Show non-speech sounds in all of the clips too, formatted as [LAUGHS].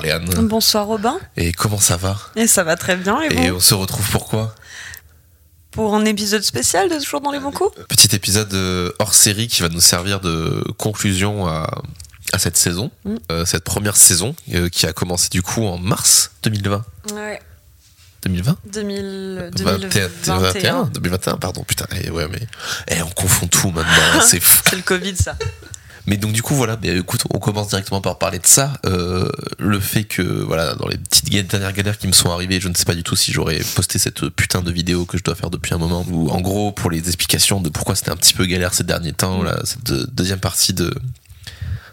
Bonsoir Léane. Bonsoir Robin. Et comment ça va Et ça va très bien. Et, Et bon, on se retrouve pourquoi pour un épisode spécial de Toujours dans les bons coups Petit épisode euh, hors série qui va nous servir de conclusion à, à cette saison, Mm. Euh, cette première saison euh, qui a commencé du coup en mars 2020. Ouais. 2020 2000, 21, 2021. 2021, pardon, putain, eh, ouais, mais eh, on confond tout maintenant, [LAUGHS] c'est fou. C'est le Covid, ça. Mais donc du coup voilà, mais écoute, on commence directement par parler de ça. Euh, le fait que voilà, dans les petites dernières galères qui me sont arrivées, je ne sais pas du tout si j'aurais posté cette putain de vidéo que je dois faire depuis un moment. Où en gros, pour les explications de pourquoi c'était un petit peu galère ces derniers temps, là, cette deux- deuxième partie de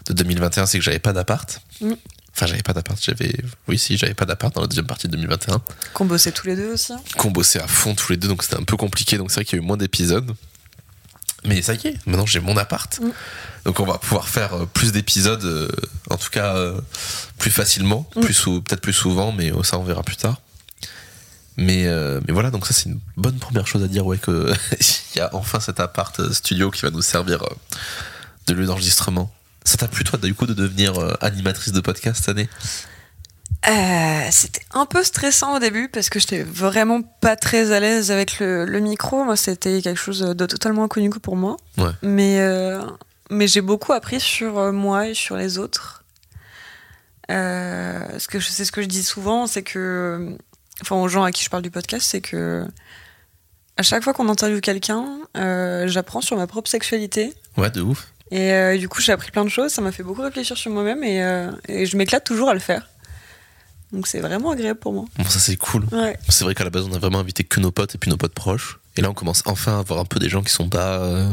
de 2021, c'est que j'avais pas d'appart. Mm. Enfin, j'avais pas d'appart, j'avais. Oui, si, j'avais pas d'appart dans la deuxième partie de 2021 Qu'on bossait tous les deux aussi. hein. qu'on bossait à fond tous les deux, donc c'était un peu compliqué. Donc c'est vrai qu'il y a eu moins d'épisodes. Mais ça y est, maintenant j'ai mon appart. Mm. Donc on va pouvoir faire euh, plus d'épisodes, euh, en tout cas euh, plus facilement, Mm. plus sou- peut-être plus souvent, mais euh, ça on verra plus tard. Mais, euh, mais voilà, donc ça c'est une bonne première chose à dire, ouais, que [LAUGHS] il y a enfin cet appart studio qui va nous servir de lieu d'enregistrement. Ça t'a plu toi du coup de devenir animatrice de podcast cette année? Euh, C'était un peu stressant au début parce que j'étais vraiment pas très à l'aise avec le, le micro. Moi, c'était quelque chose de totalement inconnu pour moi. Ouais. Mais, euh, mais j'ai beaucoup appris sur euh, moi et sur les autres. Euh, ce que je- c'est ce que je dis souvent, c'est que, enfin, aux gens à qui je parle du podcast, c'est que à chaque fois qu'on interviewe quelqu'un, j'apprends sur ma propre sexualité. Ouais, de ouf. Et du coup, j'ai appris plein de choses. Ça m'a fait beaucoup réfléchir sur moi-même et, et je m'éclate toujours à le faire. Donc c'est vraiment agréable pour moi. Bon, ça c'est cool. Ouais. C'est vrai qu'à la base, on a vraiment invité que nos potes et puis nos potes proches. Et là, on commence enfin à avoir un peu des gens qui sont pas. euh,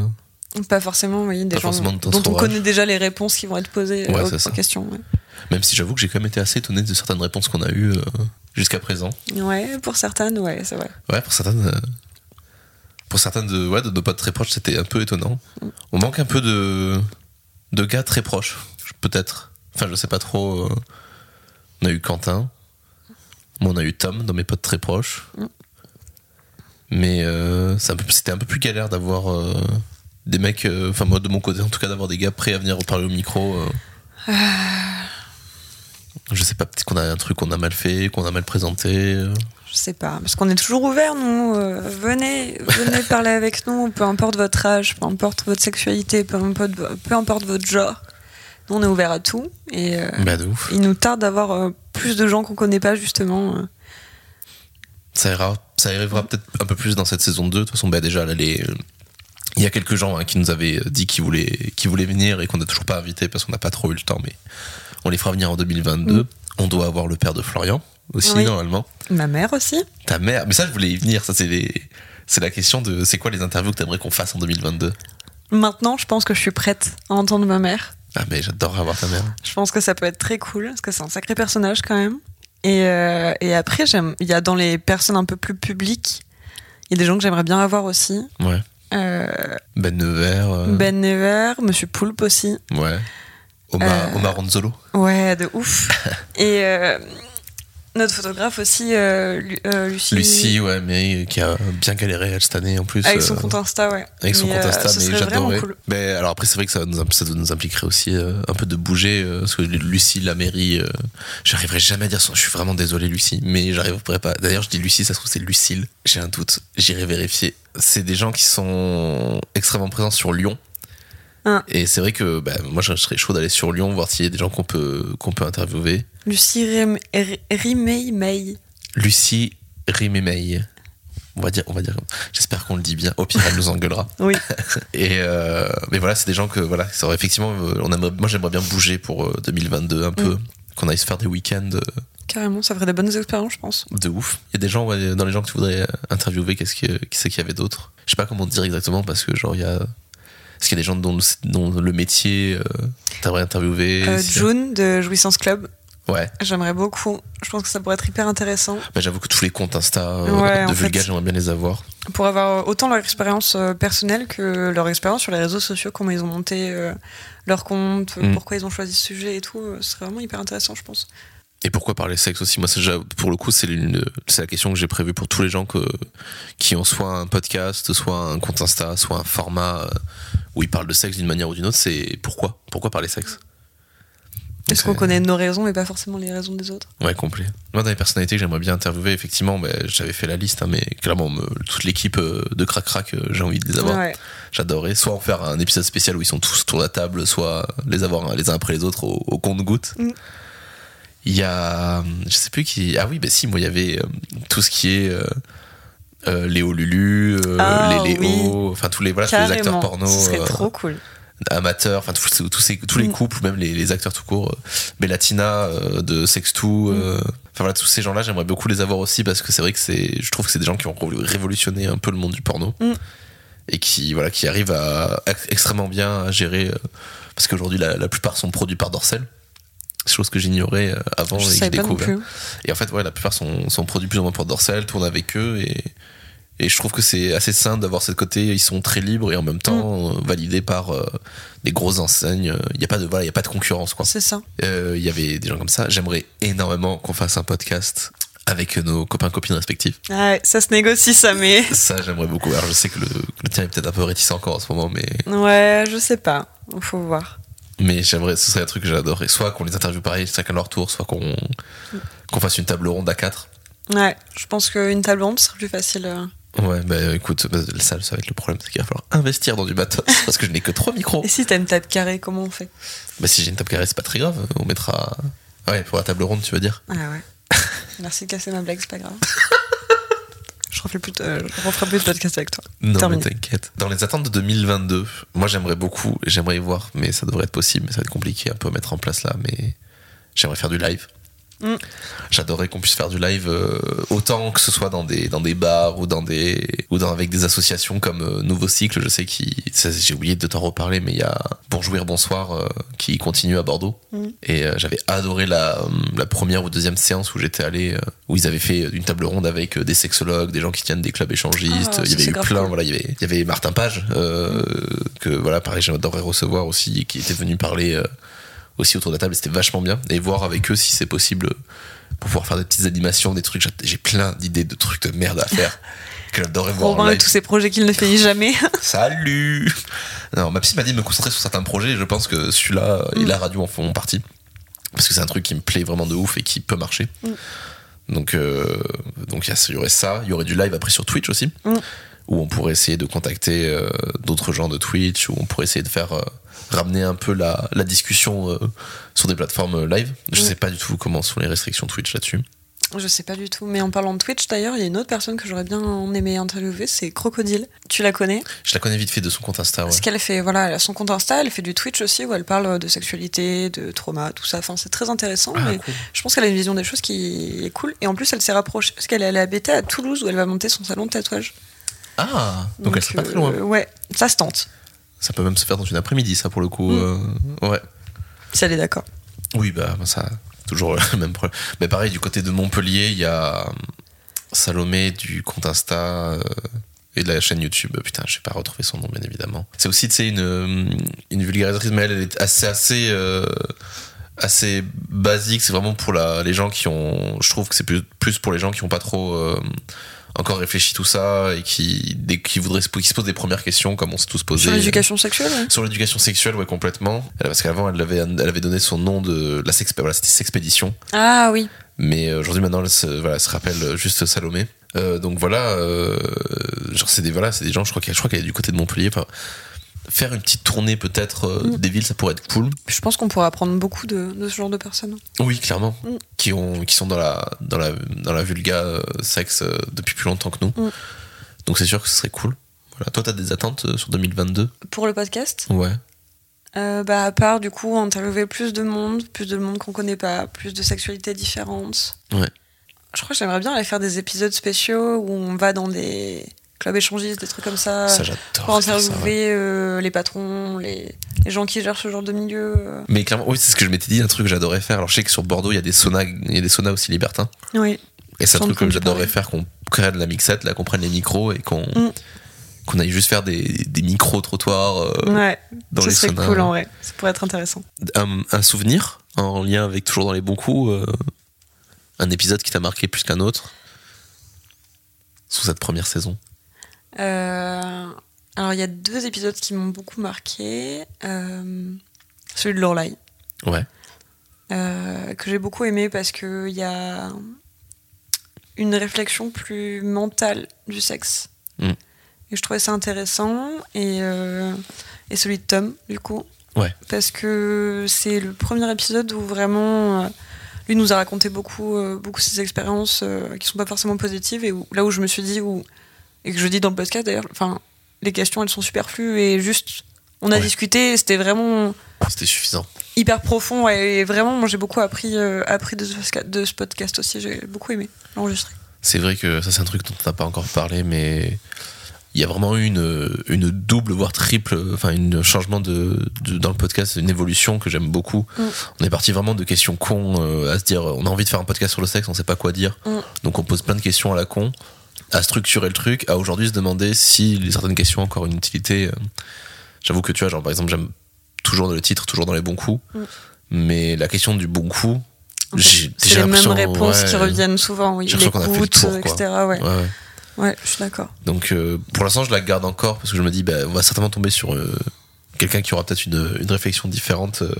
Pas forcément, oui, des Pas gens forcément dont on connaît déjà les réponses qui vont être posées Ouais, euh, aux questions. Ouais. Même si j'avoue que j'ai quand même été assez étonné de certaines réponses qu'on a eues euh, jusqu'à présent. Ouais, pour certaines, ouais, c'est vrai. Ouais, pour certaines. euh, Pour certaines de, ouais, de nos potes très proches, c'était un peu étonnant. Mm. On manque un peu de, de gars très proches, peut-être. Enfin, je sais pas trop. On a eu Quentin. Moi, on a eu Tom dans mes potes très proches. Mm. Mais euh, c'était un peu plus galère d'avoir euh, des mecs, euh, enfin moi de mon côté en tout cas, d'avoir des gars prêts à venir parler au micro. Je sais pas, peut-être qu'on a un truc qu'on a mal fait, qu'on a mal présenté. Je sais pas, parce qu'on est toujours ouvert, nous. euh, venez, venez [LAUGHS] parler avec nous, peu importe votre âge, peu importe votre sexualité, peu importe, peu importe votre genre. Nous, on est ouvert à tout. Et euh, Bah de ouf. il nous tarde d'avoir euh, plus de gens qu'on connaît pas, justement. euh. Ça ira, ça arrivera peut-être un peu plus dans cette saison 2. De toute façon, bah déjà, là, les- il y a quelques gens hein, qui nous avaient dit qu'ils voulaient, qu'ils voulaient venir et qu'on n'a toujours pas invité parce qu'on n'a pas trop eu le temps, mais on les fera venir en 2022. Mm. On doit avoir le père de Florian aussi, Oui. normalement. Ma mère aussi. Ta mère, mais ça, je voulais y venir. Ça, c'est les- c'est la question de c'est quoi les interviews que t'aimerais qu'on fasse en 2022 Maintenant, je pense que je suis prête à entendre ma mère. Ah, mais j'adorerais avoir ta mère. Je pense que ça peut être très cool, parce que c'est un sacré personnage quand même. Et, euh, et après, il y a dans les personnes un peu plus publiques, il y a des gens que j'aimerais bien avoir aussi. Ouais. Euh, Ben Nevers. euh, Ben Never, Monsieur Poulpe aussi. Ouais. Omar, Omar Ronzolo. Ouais, de ouf. [LAUGHS] et notre photographe aussi, euh, Lu- euh, Lucie. Lucie, ouais, mais qui a bien galéré elle, cette année en plus. Avec son euh, compte Insta, ouais. Avec son Mais, compte Insta, mais j'adorais. cool. Mais alors après, c'est vrai que ça nous, ça nous impliquerait aussi un peu de bouger, parce que Lucie, la mairie, j'arriverai jamais à dire son. Je suis vraiment désolé, Lucie, mais j'arriverai pas. D'ailleurs, je dis Lucie, ça se trouve c'est Lucille. J'ai un doute. J'irai vérifier. C'est des gens qui sont extrêmement présents sur Lyon. Ah. Et c'est vrai que bah, moi, je serais chaud d'aller sur Lyon, voir s'il y a des gens qu'on peut, qu'on peut interviewer. Lucie Rim- R- Rimei May. Lucie Rimemey. On va dire, on va dire. J'espère qu'on le dit bien. Au pire, elle nous engueulera. [LAUGHS] Oui. [LAUGHS] Et euh, mais voilà, c'est des gens que voilà, ça aurait effectivement. euh, On aimerait, moi, j'aimerais bien bouger pour euh, 2022 un peu, qu'on aille se faire des week-ends euh, Carrément, ça ferait des bonnes expériences, je pense. de ouf. Il y a des gens, ouais, dans les gens que tu voudrais euh, interviewer, qu'est-ce que, qui c'est qu'il y avait d'autres Je sais pas comment te dire exactement parce que genre il y a. Est-ce qu'il y a des gens dont le, dont le métier euh, t'aimerais interviewer Euh, June de Jouissance Club, Ouais. j'aimerais beaucoup. Je pense que ça pourrait être hyper intéressant Bah, j'avoue que tous les comptes Insta euh, Ouais, de Vulga, j'aimerais bien les avoir. pour avoir autant leur expérience personnelle que leur expérience sur les réseaux sociaux, comment ils ont monté leur compte, Mm. pourquoi ils ont choisi ce sujet et tout. Ce serait vraiment hyper intéressant, je pense. Et pourquoi parler sexe aussi? Moi, pour le coup, c'est la question que j'ai prévue pour tous les gens que, qui ont soit un podcast, soit un compte Insta, soit un format euh, où ils parlent de sexe d'une manière ou d'une autre. C'est pourquoi? Pourquoi parler sexe? Est-ce qu'on connaît nos raisons et pas forcément les raisons des autres? Ouais, complet. Moi, dans les personnalités que j'aimerais bien interviewer, effectivement, ben, j'avais fait la liste, hein, mais clairement, me- toute l'équipe euh, de Crac Crac, euh, j'ai envie de les avoir. Ouais. J'adorais. Soit en faire un épisode spécial où ils sont tous autour de la table, soit les avoir les uns après les autres au, au compte-goutte. Mm. Il y a. Je sais plus qui. Ah oui, ben si, moi, il y avait euh, tout ce qui est. euh, euh, Léo Lulu, Ah, les Léo, oui. enfin tous les, voilà, tous les acteurs porno. Ce serait trop cool. amateurs, enfin tous, tous, ces- tous les Mm. couples, même les, les acteurs tout court, Bellatina de Sextou, Mm. enfin voilà, tous ces gens-là, j'aimerais beaucoup les avoir aussi parce que c'est vrai que c'est, je trouve que c'est des gens qui ont révolu- révolutionné un peu le monde du porno Mm. et qui voilà, qui arrivent à ex- extrêmement bien à gérer, euh, parce qu'aujourd'hui la, la plupart sont produits par Dorsel. Chose que j'ignorais euh, avant Je et que découvert. Et en fait, ouais, la plupart sont, sont produits plus ou moins pour Dorsel, tournent avec eux et, et je trouve que c'est assez sain d'avoir cette côté. Ils sont très libres et en même temps euh, validés par euh, des grosses enseignes. Il n'y a pas de voilà, il y a pas de concurrence quoi. C'est ça. Euh, Il y avait des gens comme ça. J'aimerais énormément qu'on fasse un podcast avec nos copains copines respectifs. Ah ça se négocie, ça, mais. [LAUGHS] Ça, j'aimerais beaucoup. Alors, je sais que le, le tien est peut-être un peu réticent encore en ce moment, mais Ouais, je sais pas. Faut voir. Mais j'aimerais. Ce serait un truc que j'adorerais. Soit qu'on les interviewe pareil, chacun leur tour, soit qu'on qu'on fasse une table ronde à quatre. Ouais, je pense qu'une table ronde serait plus facile. euh. Ouais, bah écoute, bah, ça, ça va être le problème, c'est qu'il va falloir investir dans du matos [LAUGHS] parce que je n'ai que trois micros. Et si t'as une table carrée, comment on fait? Bah si j'ai une table carrée, c'est pas très grave, on mettra. Ouais, pour la table ronde, tu veux dire? Ah ouais. Merci de casser ma blague, c'est pas grave. [LAUGHS] je, plus euh, je referai plus de podcast avec toi. Non, Terminé. mais t'inquiète. Dans les attentes de 2022, moi j'aimerais beaucoup, j'aimerais y voir, mais ça devrait être possible, mais ça va être compliqué un peu à mettre en place là, mais j'aimerais faire du live. Mm. J'adorerais qu'on puisse faire du live euh, autant que ce soit dans des dans des bars ou dans des ou dans avec des associations comme euh, Nouveau Cycle, je sais qui j'ai oublié de t'en reparler mais il y a Pour jouer bonsoir euh, qui continue à Bordeaux Mm. et j'avais adoré la, la première ou deuxième séance où j'étais allé où ils avaient fait une table ronde avec des sexologues, des gens qui tiennent des clubs échangistes, Ah, il y avait eu plein cool. voilà, il y avait il y avait Martin Page que voilà pareil j'adorerais recevoir aussi qui était venu parler aussi autour de la table, c'était vachement bien. Et voir avec eux si c'est possible pour pouvoir faire des petites animations, des trucs. J'ai- plein d'idées de trucs de merde à faire [LAUGHS] que j'adorerais voir Robin et tous ces projets qu'il ne finit [LAUGHS] jamais. [LAUGHS] Salut Non, ma psy m'a dit de me concentrer sur certains projets et je pense que celui-là et Mm. la radio en font partie. Parce que c'est un truc qui me plaît vraiment de ouf et qui peut marcher. Mm. Donc, euh, donc il y aurait ça. Il y aurait du live après sur Twitch aussi. Mm. Où on pourrait essayer de contacter euh, d'autres gens de Twitch, où on pourrait essayer de faire euh, ramener un peu la, la discussion euh, sur des plateformes euh, live. Je Mm. sais pas du tout comment sont les restrictions Twitch là-dessus. Je sais pas du tout. Mais en parlant de Twitch, d'ailleurs, il y a une autre personne que j'aurais bien aimé interviewer, c'est Crocodile. Tu la connais? Je la connais vite fait de son compte Insta. Ouais. Parce qu'elle fait, voilà, elle a son compte Insta, elle fait du Twitch aussi, où elle parle de sexualité, de trauma, tout ça. Enfin, c'est très intéressant. Ah, mais cool. je pense qu'elle a une vision des choses qui est cool. Et en plus, elle s'est rapprochée, parce qu'elle est allée à Beta à Toulouse, où elle va monter son salon de tatouage. Ah, donc, elle serait pas très loin. euh, ouais, ça se tente, Ça peut même se faire dans une après-midi, ça pour le coup. Mm. euh, ouais. si elle est d'accord. Oui, bah ça, toujours le [LAUGHS] même problème. Mais pareil, du côté de Montpellier, il y a euh, Salomé du compte Insta euh, et de la chaîne YouTube. Putain, je vais pas retrouver son nom, bien évidemment. C'est aussi, tu sais, une, une vulgarisatrice, mais elle, elle est assez, assez, euh, assez basique. C'est vraiment pour la, les gens qui ont. Je trouve que c'est plus, plus pour les gens qui ont pas trop. Euh, encore réfléchi tout ça et qui, des, qui voudraient se, qui se posent des premières questions comme on s'est tous posé Sur l'éducation sexuelle, ouais. sur l'éducation sexuelle, ouais, complètement. Euh, Parce qu'avant, elle avait, elle avait donné son nom de la sex, voilà, Sexpédition. Ah oui. Mais euh, aujourd'hui, maintenant, elle se, voilà, elle se rappelle juste Salomé. Euh, donc voilà, euh, genre c'est des, voilà, c'est des gens, je crois qu'elle, je crois qu'elle est du côté de Montpellier. Enfin, faire une petite tournée peut-être euh, Mm. des villes, ça pourrait être cool. Je pense qu'on pourrait apprendre beaucoup de, de ce genre de personnes. Oui, clairement. Mm. Qui ont, qui sont dans la, dans la, dans la vulga euh, sexe euh, depuis plus longtemps que nous. Mm. Donc c'est sûr que ce serait cool. Voilà. Toi, t'as des attentes sur 2022 Pour le podcast? Ouais. Euh, bah, à part du coup interviewer plus de monde, plus de monde qu'on connaît pas, plus de sexualités différentes. Ouais. Je crois que j'aimerais bien aller faire des épisodes spéciaux où on va dans des clubs échangistes, des trucs comme ça, Ça, j'adore. pour ça, ouais. interviewer euh, les patrons, les, les gens qui gèrent ce genre de milieu. euh. Mais clairement, oui, c'est ce que je m'étais dit, un truc que j'adorais faire. Alors, je sais que sur Bordeaux, il y a des saunas, il y a des saunas aussi libertins. Oui. Et c'est un truc que j'adorerais faire, qu'on crée de la mixette, là, qu'on prenne les micros et qu'on Mm. qu'on aille juste faire des, des micro-trottoirs euh, ouais, dans ce les serait saunas. cool en vrai. Ça pourrait être intéressant. Un, un souvenir en lien avec toujours dans les bons coups, un épisode qui t'a marqué plus qu'un autre sous cette première saison. Euh, alors, il y a deux épisodes qui m'ont beaucoup marqué. Euh, celui de Lorelai. Ouais. euh, que j'ai beaucoup aimé parce qu'il y a une réflexion plus mentale du sexe. Mm. Et je trouvais ça intéressant. Et, euh, et celui de Tom, du coup. Ouais. Parce que c'est le premier épisode où vraiment. euh, lui nous a raconté beaucoup, euh, beaucoup ses expériences qui sont pas forcément positives. Et où, là où je me suis dit, où, et que je dis dans le podcast d'ailleurs, enfin, les questions elles sont superflues et juste. On a Ouais. discuté, c'était vraiment C'était suffisant. hyper profond ouais, et vraiment moi j'ai beaucoup appris, euh, appris de, ce, de ce podcast aussi j'ai beaucoup aimé l'enregistrer C'est vrai que ça, c'est un truc dont on n'a pas encore parlé, mais il y a vraiment eu une, une double, voire triple, enfin, un changement de, de- dans le podcast, une évolution que j'aime beaucoup. Mm. On est parti vraiment de questions cons euh, à se dire, on a envie de faire un podcast sur le sexe, on sait pas quoi dire. Mm. Donc on pose plein de questions à la con, à structurer le truc, à aujourd'hui se demander si certaines questions ont encore une utilité. euh. J'avoue que tu vois, genre par exemple, j'aime toujours le titre, toujours dans les bons coups, Mm. mais la question du bon coup, j'ai c'est j'ai les mêmes réponses qui reviennent souvent oui j'ai qu'on a fait le l'écoute tour, euh, quoi. etc ouais. ouais, ouais. ouais je suis d'accord Donc euh, pour l'instant, je la garde encore parce que je me dis, bah, on va certainement tomber sur euh, quelqu'un qui aura peut-être une, une réflexion différente euh,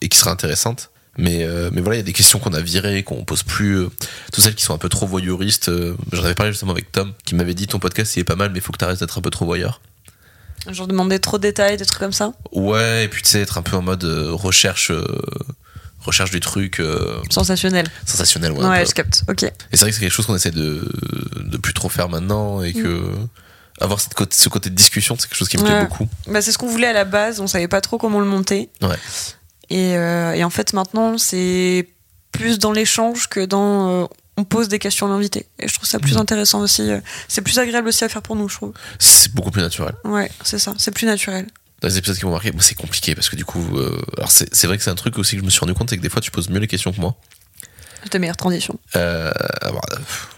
et qui sera intéressante. Mais, euh, mais voilà, il y a des questions qu'on a virées, qu'on pose plus. euh, toutes celles qui sont un peu trop voyeuristes. euh, J'en avais parlé justement avec Tom, qui m'avait dit ton podcast il est pas mal, mais il faut que tu arrêtes d'être un peu trop voyeur. genre demander trop de détails des trucs comme ça? Ouais, et puis tu sais, être un peu en mode euh, recherche. euh, recherche du truc sensationnel sensationnel ouais, ouais je capte ok et c'est vrai que c'est quelque chose qu'on essaie de, de plus trop faire maintenant et que avoir cette côté, ce côté de discussion c'est quelque chose qui me plaît Ouais. beaucoup bah, c'est ce qu'on voulait à la base on savait pas trop comment le monter Ouais. Et, euh, et en fait maintenant c'est plus dans l'échange que dans euh, on pose des questions à l'invité. Et je trouve ça plus Mhm. intéressant aussi euh, c'est plus agréable aussi à faire pour nous je trouve. C'est beaucoup plus naturel. Ouais c'est ça c'est plus naturel. Dans les épisodes qui m'ont marqué moi, c'est compliqué parce que du coup euh, alors c'est vrai que c'est un truc aussi que je me suis rendu compte c'est que des fois tu poses mieux les questions que moi. De meilleure transition euh,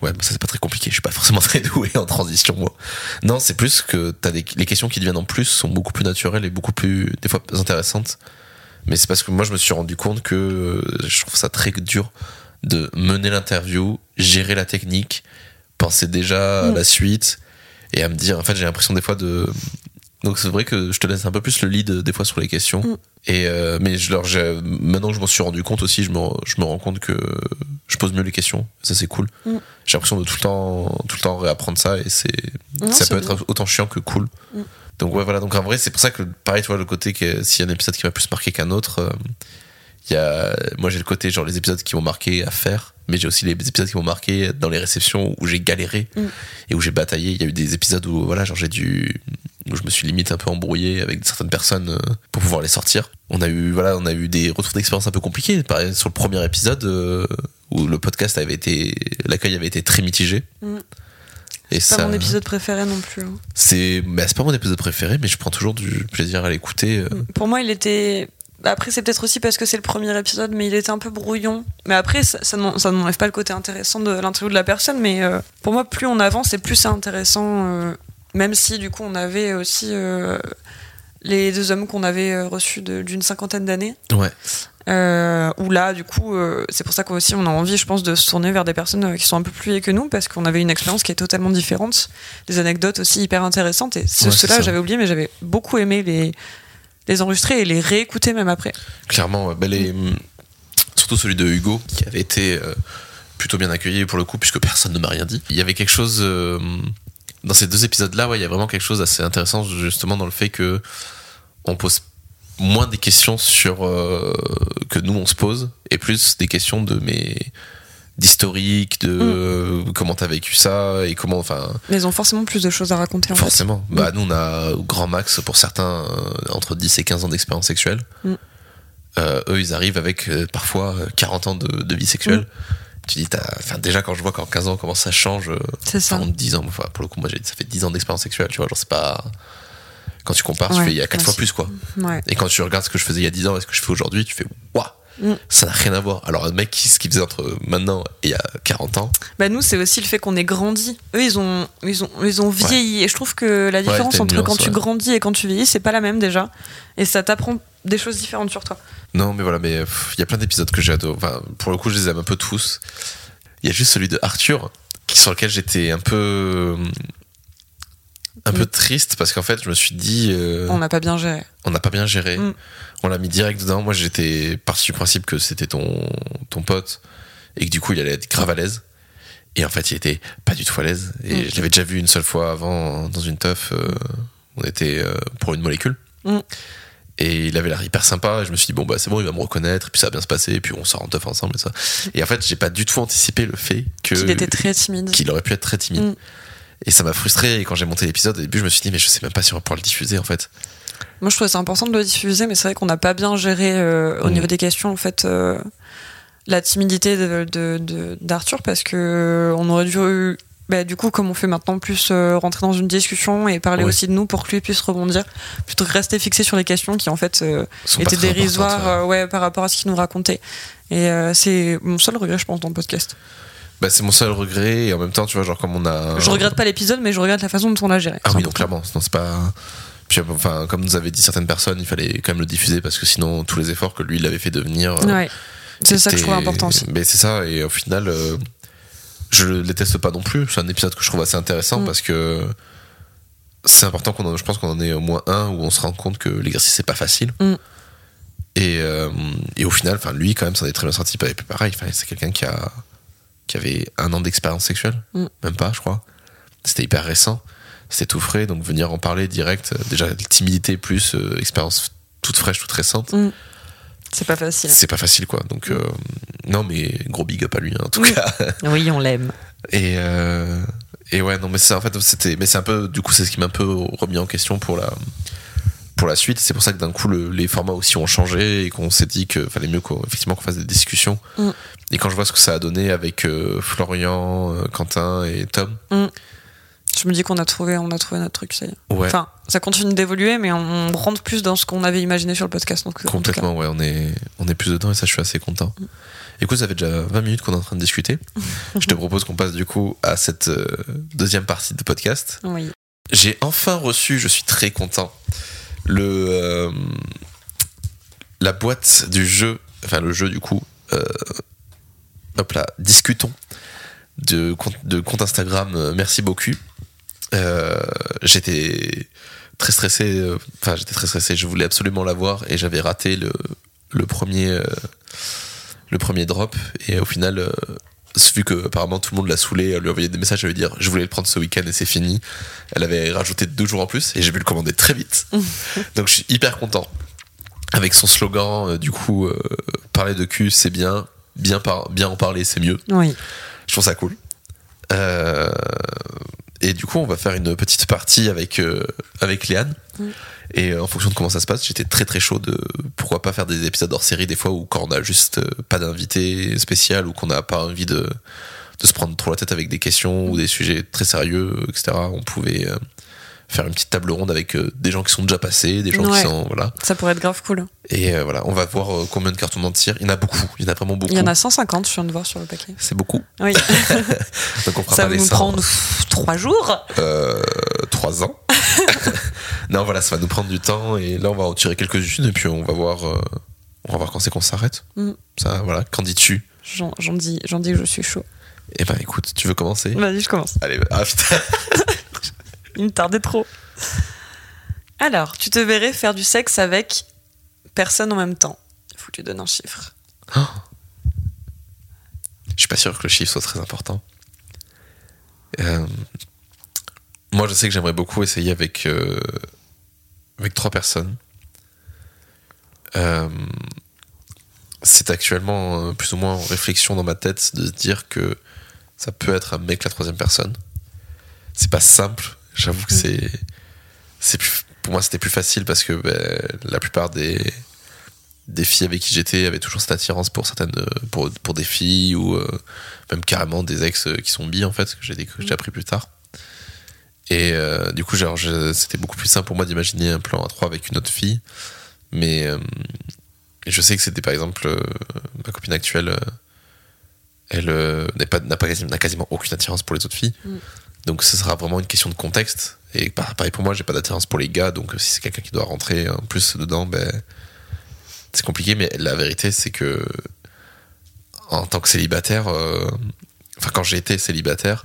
ouais mais ça c'est pas très compliqué je suis pas forcément [LAUGHS] très doué en transition moi. Non c'est plus que t'as des, les questions qui deviennent en plus sont beaucoup plus naturelles et beaucoup plus des fois intéressantes mais c'est parce que moi je me suis rendu compte que euh, je trouve ça très dur de mener l'interview gérer la technique penser déjà à Mm. la suite et à me dire en fait j'ai l'impression des fois de donc c'est vrai que je te laisse un peu plus le lead euh, des fois sur les questions Mm. et euh, mais je leur maintenant que je m'en suis rendu compte aussi je me, je me rends compte que je pose mieux les questions ça c'est cool Mm. j'ai l'impression de tout le temps tout le temps réapprendre ça et c'est ça peut bien. être autant chiant que cool. Donc ouais voilà. Donc en vrai c'est pour ça que pareil tu vois le côté que s'il y a un épisode qui m'a plus marqué qu'un autre euh, il y a moi j'ai le côté genre les épisodes qui m'ont marqué à faire mais j'ai aussi les épisodes qui m'ont marqué dans les réceptions où j'ai galéré Mm. et où j'ai bataillé. Il y a eu des épisodes où voilà genre j'ai dû où je me suis limite un peu embrouillé avec certaines personnes euh, pour pouvoir les sortir. On a eu voilà on a eu des retours d'expérience un peu compliqués. Par exemple sur le premier épisode euh, où le podcast avait été l'accueil avait été très mitigé. Mm. Et C'est pas mon épisode préféré non plus. hein. c'est bah, c'est pas mon épisode préféré mais je prends toujours du plaisir à l'écouter euh. Pour moi, il était. bah, Après, c'est peut-être aussi parce que c'est le premier épisode, mais il était un peu brouillon. Mais après, ça, ça n'en- ça n'enlève pas le côté intéressant de l'interview de la personne. Mais euh, pour moi, plus on avance, et plus c'est intéressant. euh, même si, du coup, on avait aussi euh, les deux hommes qu'on avait reçus de- d'une cinquantaine d'années. ouais Euh, où là, du coup, euh, c'est pour ça qu'aussi on a envie, je pense, de se tourner vers des personnes euh, qui sont un peu plus vieilles que nous, parce qu'on avait une expérience qui est totalement différente, des anecdotes aussi hyper intéressantes. Et ce- Ouais, ça. j'avais oublié, mais j'avais beaucoup aimé les, les enregistrer et les réécouter même après. Clairement. Bah, les- surtout celui de Hugo, qui avait été euh, plutôt bien accueilli pour le coup, puisque personne ne m'a rien dit. Il y avait quelque chose. dans ces deux épisodes-là, ouais, il y a vraiment quelque chose d'assez intéressant, justement, dans le fait que on pose moins des questions sur euh, que nous on se pose, et plus des questions de mais d'historique, de Mm. euh, comment t'as vécu ça et comment, enfin, Mais ils ont forcément plus de choses à raconter en fait. forcément. Bah, nous, on a au grand max pour certains euh, entre 10 et 15 ans d'expérience sexuelle. Mm. Euh, eux, ils arrivent avec parfois euh, 40 ans de, de vie sexuelle. Mm. Tu dis, t'as- enfin, déjà, quand je vois qu'en 15 ans, comment ça change, C'est ça. enfin, en 10 ans, enfin, pour le coup, moi, j'ai, ça fait 10 ans d'expérience sexuelle, tu vois, genre, c'est pas. Quand tu compares, tu fais, il y a 4 ouais, fois plus, quoi. Ouais. Et quand tu regardes ce que je faisais il y a 10 ans et ce que je fais aujourd'hui, tu fais, waouh, Mm. ça n'a rien à voir. Alors, un mec, qui- ce qu'il faisait entre maintenant et il y a 40 ans, Bah nous, c'est aussi le fait qu'on ait grandi. Eux, ils ont, ils ont, ils ont vieilli. Et je trouve que la différence entre nuance, quand tu grandis et quand tu vieillis, c'est pas la même déjà. Et ça t'apprend des choses différentes sur toi. Non, mais voilà, mais il y a plein d'épisodes que j'ai adoré. Enfin, pour le coup, je les aime un peu tous. Il y a juste celui de Arthur, qui, sur lequel j'étais un peu. Un peu Mm. triste parce qu'en fait, je me suis dit, euh, On n'a pas bien géré. on n'a pas bien géré. Mm. On l'a mis direct dedans. Moi, j'étais parti du principe que c'était ton, ton pote et que du coup, il allait être grave à l'aise. Et en fait, il était pas du tout à l'aise. Et Mm. je l'avais déjà vu une seule fois avant dans une teuf. euh, on était euh, pour une molécule. Mm. Et il avait l'air hyper sympa. Et je me suis dit, bon, bah, c'est bon, il va me reconnaître. Et puis ça va bien se passer. Et puis on sort en teuf ensemble et ça. Et en fait, j'ai pas du tout anticipé le fait que. Qu'il était très timide. qu'il aurait pu être très timide. Et ça m'a frustré. Et quand j'ai monté l'épisode, au début, je me suis dit, mais je sais même pas si on va pouvoir le diffuser en fait. Moi, je trouvais ça important de le diffuser, mais c'est vrai qu'on n'a pas bien géré euh, au Mm. niveau des questions, en fait, euh, la timidité d'Arthur de, de, d'Arthur parce que on aurait dû, bah, du coup, comme on fait maintenant, plus euh, rentrer dans une discussion et parler aussi de nous pour que lui puisse rebondir, plutôt que rester fixé sur les questions qui, en fait, euh, étaient dérisoires ouais. euh, ouais, par rapport à ce qu'il nous racontait. Et euh, c'est mon seul regret, je pense, dans le podcast. Bah, c'est mon seul regret. Et en même temps, tu vois, genre, comme on a. Je regrette pas l'épisode, mais je regrette la façon dont on l'a géré. Ah oui, donc clairement, sinon c'est pas. Puis enfin, comme nous avaient dit certaines personnes, il fallait quand même le diffuser parce que sinon tous les efforts que lui il avait fait devenir. euh, Ouais. C'est ça que je trouve important aussi. Mais c'est ça, et au final, euh, je le déteste pas non plus. C'est un épisode que je trouve assez intéressant Mm. parce que c'est important qu'on en, je pense qu'on en ait au moins un où on se rend compte que l'exercice c'est pas facile. Mm. Et, euh, et au final, enfin lui quand même, ça en est très bien sorti. Et puis pareil, c'est quelqu'un qui a qui avait un an d'expérience sexuelle, Mm. même pas, je crois. C'était hyper récent, c'était tout frais, donc venir en parler direct, euh, déjà timidité plus euh, expérience toute fraîche, toute récente. C'est pas facile. C'est pas facile quoi. Donc euh, non mais gros big up à lui hein, en tout Oui. cas. [LAUGHS] Oui, on l'aime. Et euh, et ouais non mais c'est en fait c'était mais c'est un peu du coup c'est ce qui m'a un peu remis en question pour la pour la suite. C'est pour ça que d'un coup le- les formats aussi ont changé et qu'on s'est dit que fallait mieux qu'on effectivement qu'on fasse des discussions. Mm. Et quand je vois ce que ça a donné avec euh, Florian, euh, Quentin et Tom, Je me dis qu'on a trouvé, on a trouvé notre truc, ça y est. ouais. Enfin, ça continue d'évoluer, mais on rentre plus dans ce qu'on avait imaginé sur le podcast. Donc. Complètement, ouais, on est, on est plus dedans et ça, je suis assez content. Écoute, ça fait déjà 20 minutes qu'on est en train de discuter. [LAUGHS] je te propose qu'on passe du coup à cette euh, deuxième partie de podcast. Oui. J'ai enfin reçu, je suis très content, le, euh, la boîte du jeu, enfin le jeu du coup, euh, hop là, discutons de, compte- de compte Instagram euh, Merci beaucoup. J'étais très stressé, enfin j'étais très stressé, je voulais absolument l'avoir et j'avais raté le, le premier le premier drop et au final vu que apparemment tout le monde l'a saoulé, elle lui envoyait des messages, elle lui dire je voulais le prendre ce week-end et c'est fini. Elle avait rajouté deux jours en plus et j'ai pu le commander très vite. [LAUGHS] Donc je suis hyper content. Avec son slogan, euh, du coup, euh, parler de cul c'est bien, bien, par- bien en parler c'est mieux. Oui. Je trouve ça cool. Euh, et du coup, on va faire une petite partie avec, euh, avec Léane. Mm. Et euh, en fonction de comment ça se passe, j'étais très très chaud de pourquoi pas faire des épisodes hors série des fois où quand on a juste euh, pas d'invité spécial ou qu'on n'a pas envie de, de se prendre trop la tête avec des questions ou des sujets très sérieux, etc. On pouvait euh, faire une petite table ronde avec euh, des gens qui sont déjà passés, des gens Ouais. qui sont voilà. Ça pourrait être grave cool. Et euh, voilà, on va voir euh, combien de cartons on en tire. Il y en a beaucoup, il y en a vraiment beaucoup. Il y en a 150, je viens de voir sur le paquet. C'est beaucoup. Oui. [LAUGHS] Donc on fera ça va nous 100. prendre pff, trois jours. euh, trois ans. [LAUGHS] non, voilà, ça va nous prendre du temps et là on va en tirer quelques-unes et puis on va voir, euh, on va voir quand c'est qu'on s'arrête. Mm. Ça, voilà, qu'en dis-tu? J'en j'en dis, j'en dis que je suis chaud. Eh ben écoute, tu veux commencer? Vas-y, je commence. Allez, ah putain. [LAUGHS] Il me tardait trop. Alors, tu te verrais faire du sexe avec personne en même temps. Il faut que tu donnes un chiffre. Je suis pas sûr que le chiffre soit très important. Euh, moi, je sais que j'aimerais beaucoup essayer avec, euh, avec trois personnes. Euh, c'est actuellement plus ou moins en réflexion dans ma tête de se dire que ça peut être un mec la troisième personne. C'est pas simple, j'avoue que Mm. c'est. c'est Pour moi, c'était plus facile parce que ben, la plupart des, des filles avec qui j'étais avaient toujours cette attirance pour certaines. euh, pour, pour des filles ou euh, même carrément des ex euh, qui sont bi en fait, que j'ai j'ai appris plus tard. Et euh, du coup, genre, c'était beaucoup plus simple pour moi d'imaginer un plan à trois avec une autre fille. Mais euh, je sais que c'était par exemple ma copine actuelle, elle pas, n'a, pas n'a quasiment aucune attirance pour les autres filles. Mm. Donc ce sera vraiment une question de contexte. Et par- pareil pour moi, j'ai pas d'attirance pour les gars. Donc si c'est quelqu'un qui doit rentrer en plus dedans, ben, c'est compliqué. Mais la vérité, c'est que en tant que célibataire, euh, enfin quand j'ai été célibataire,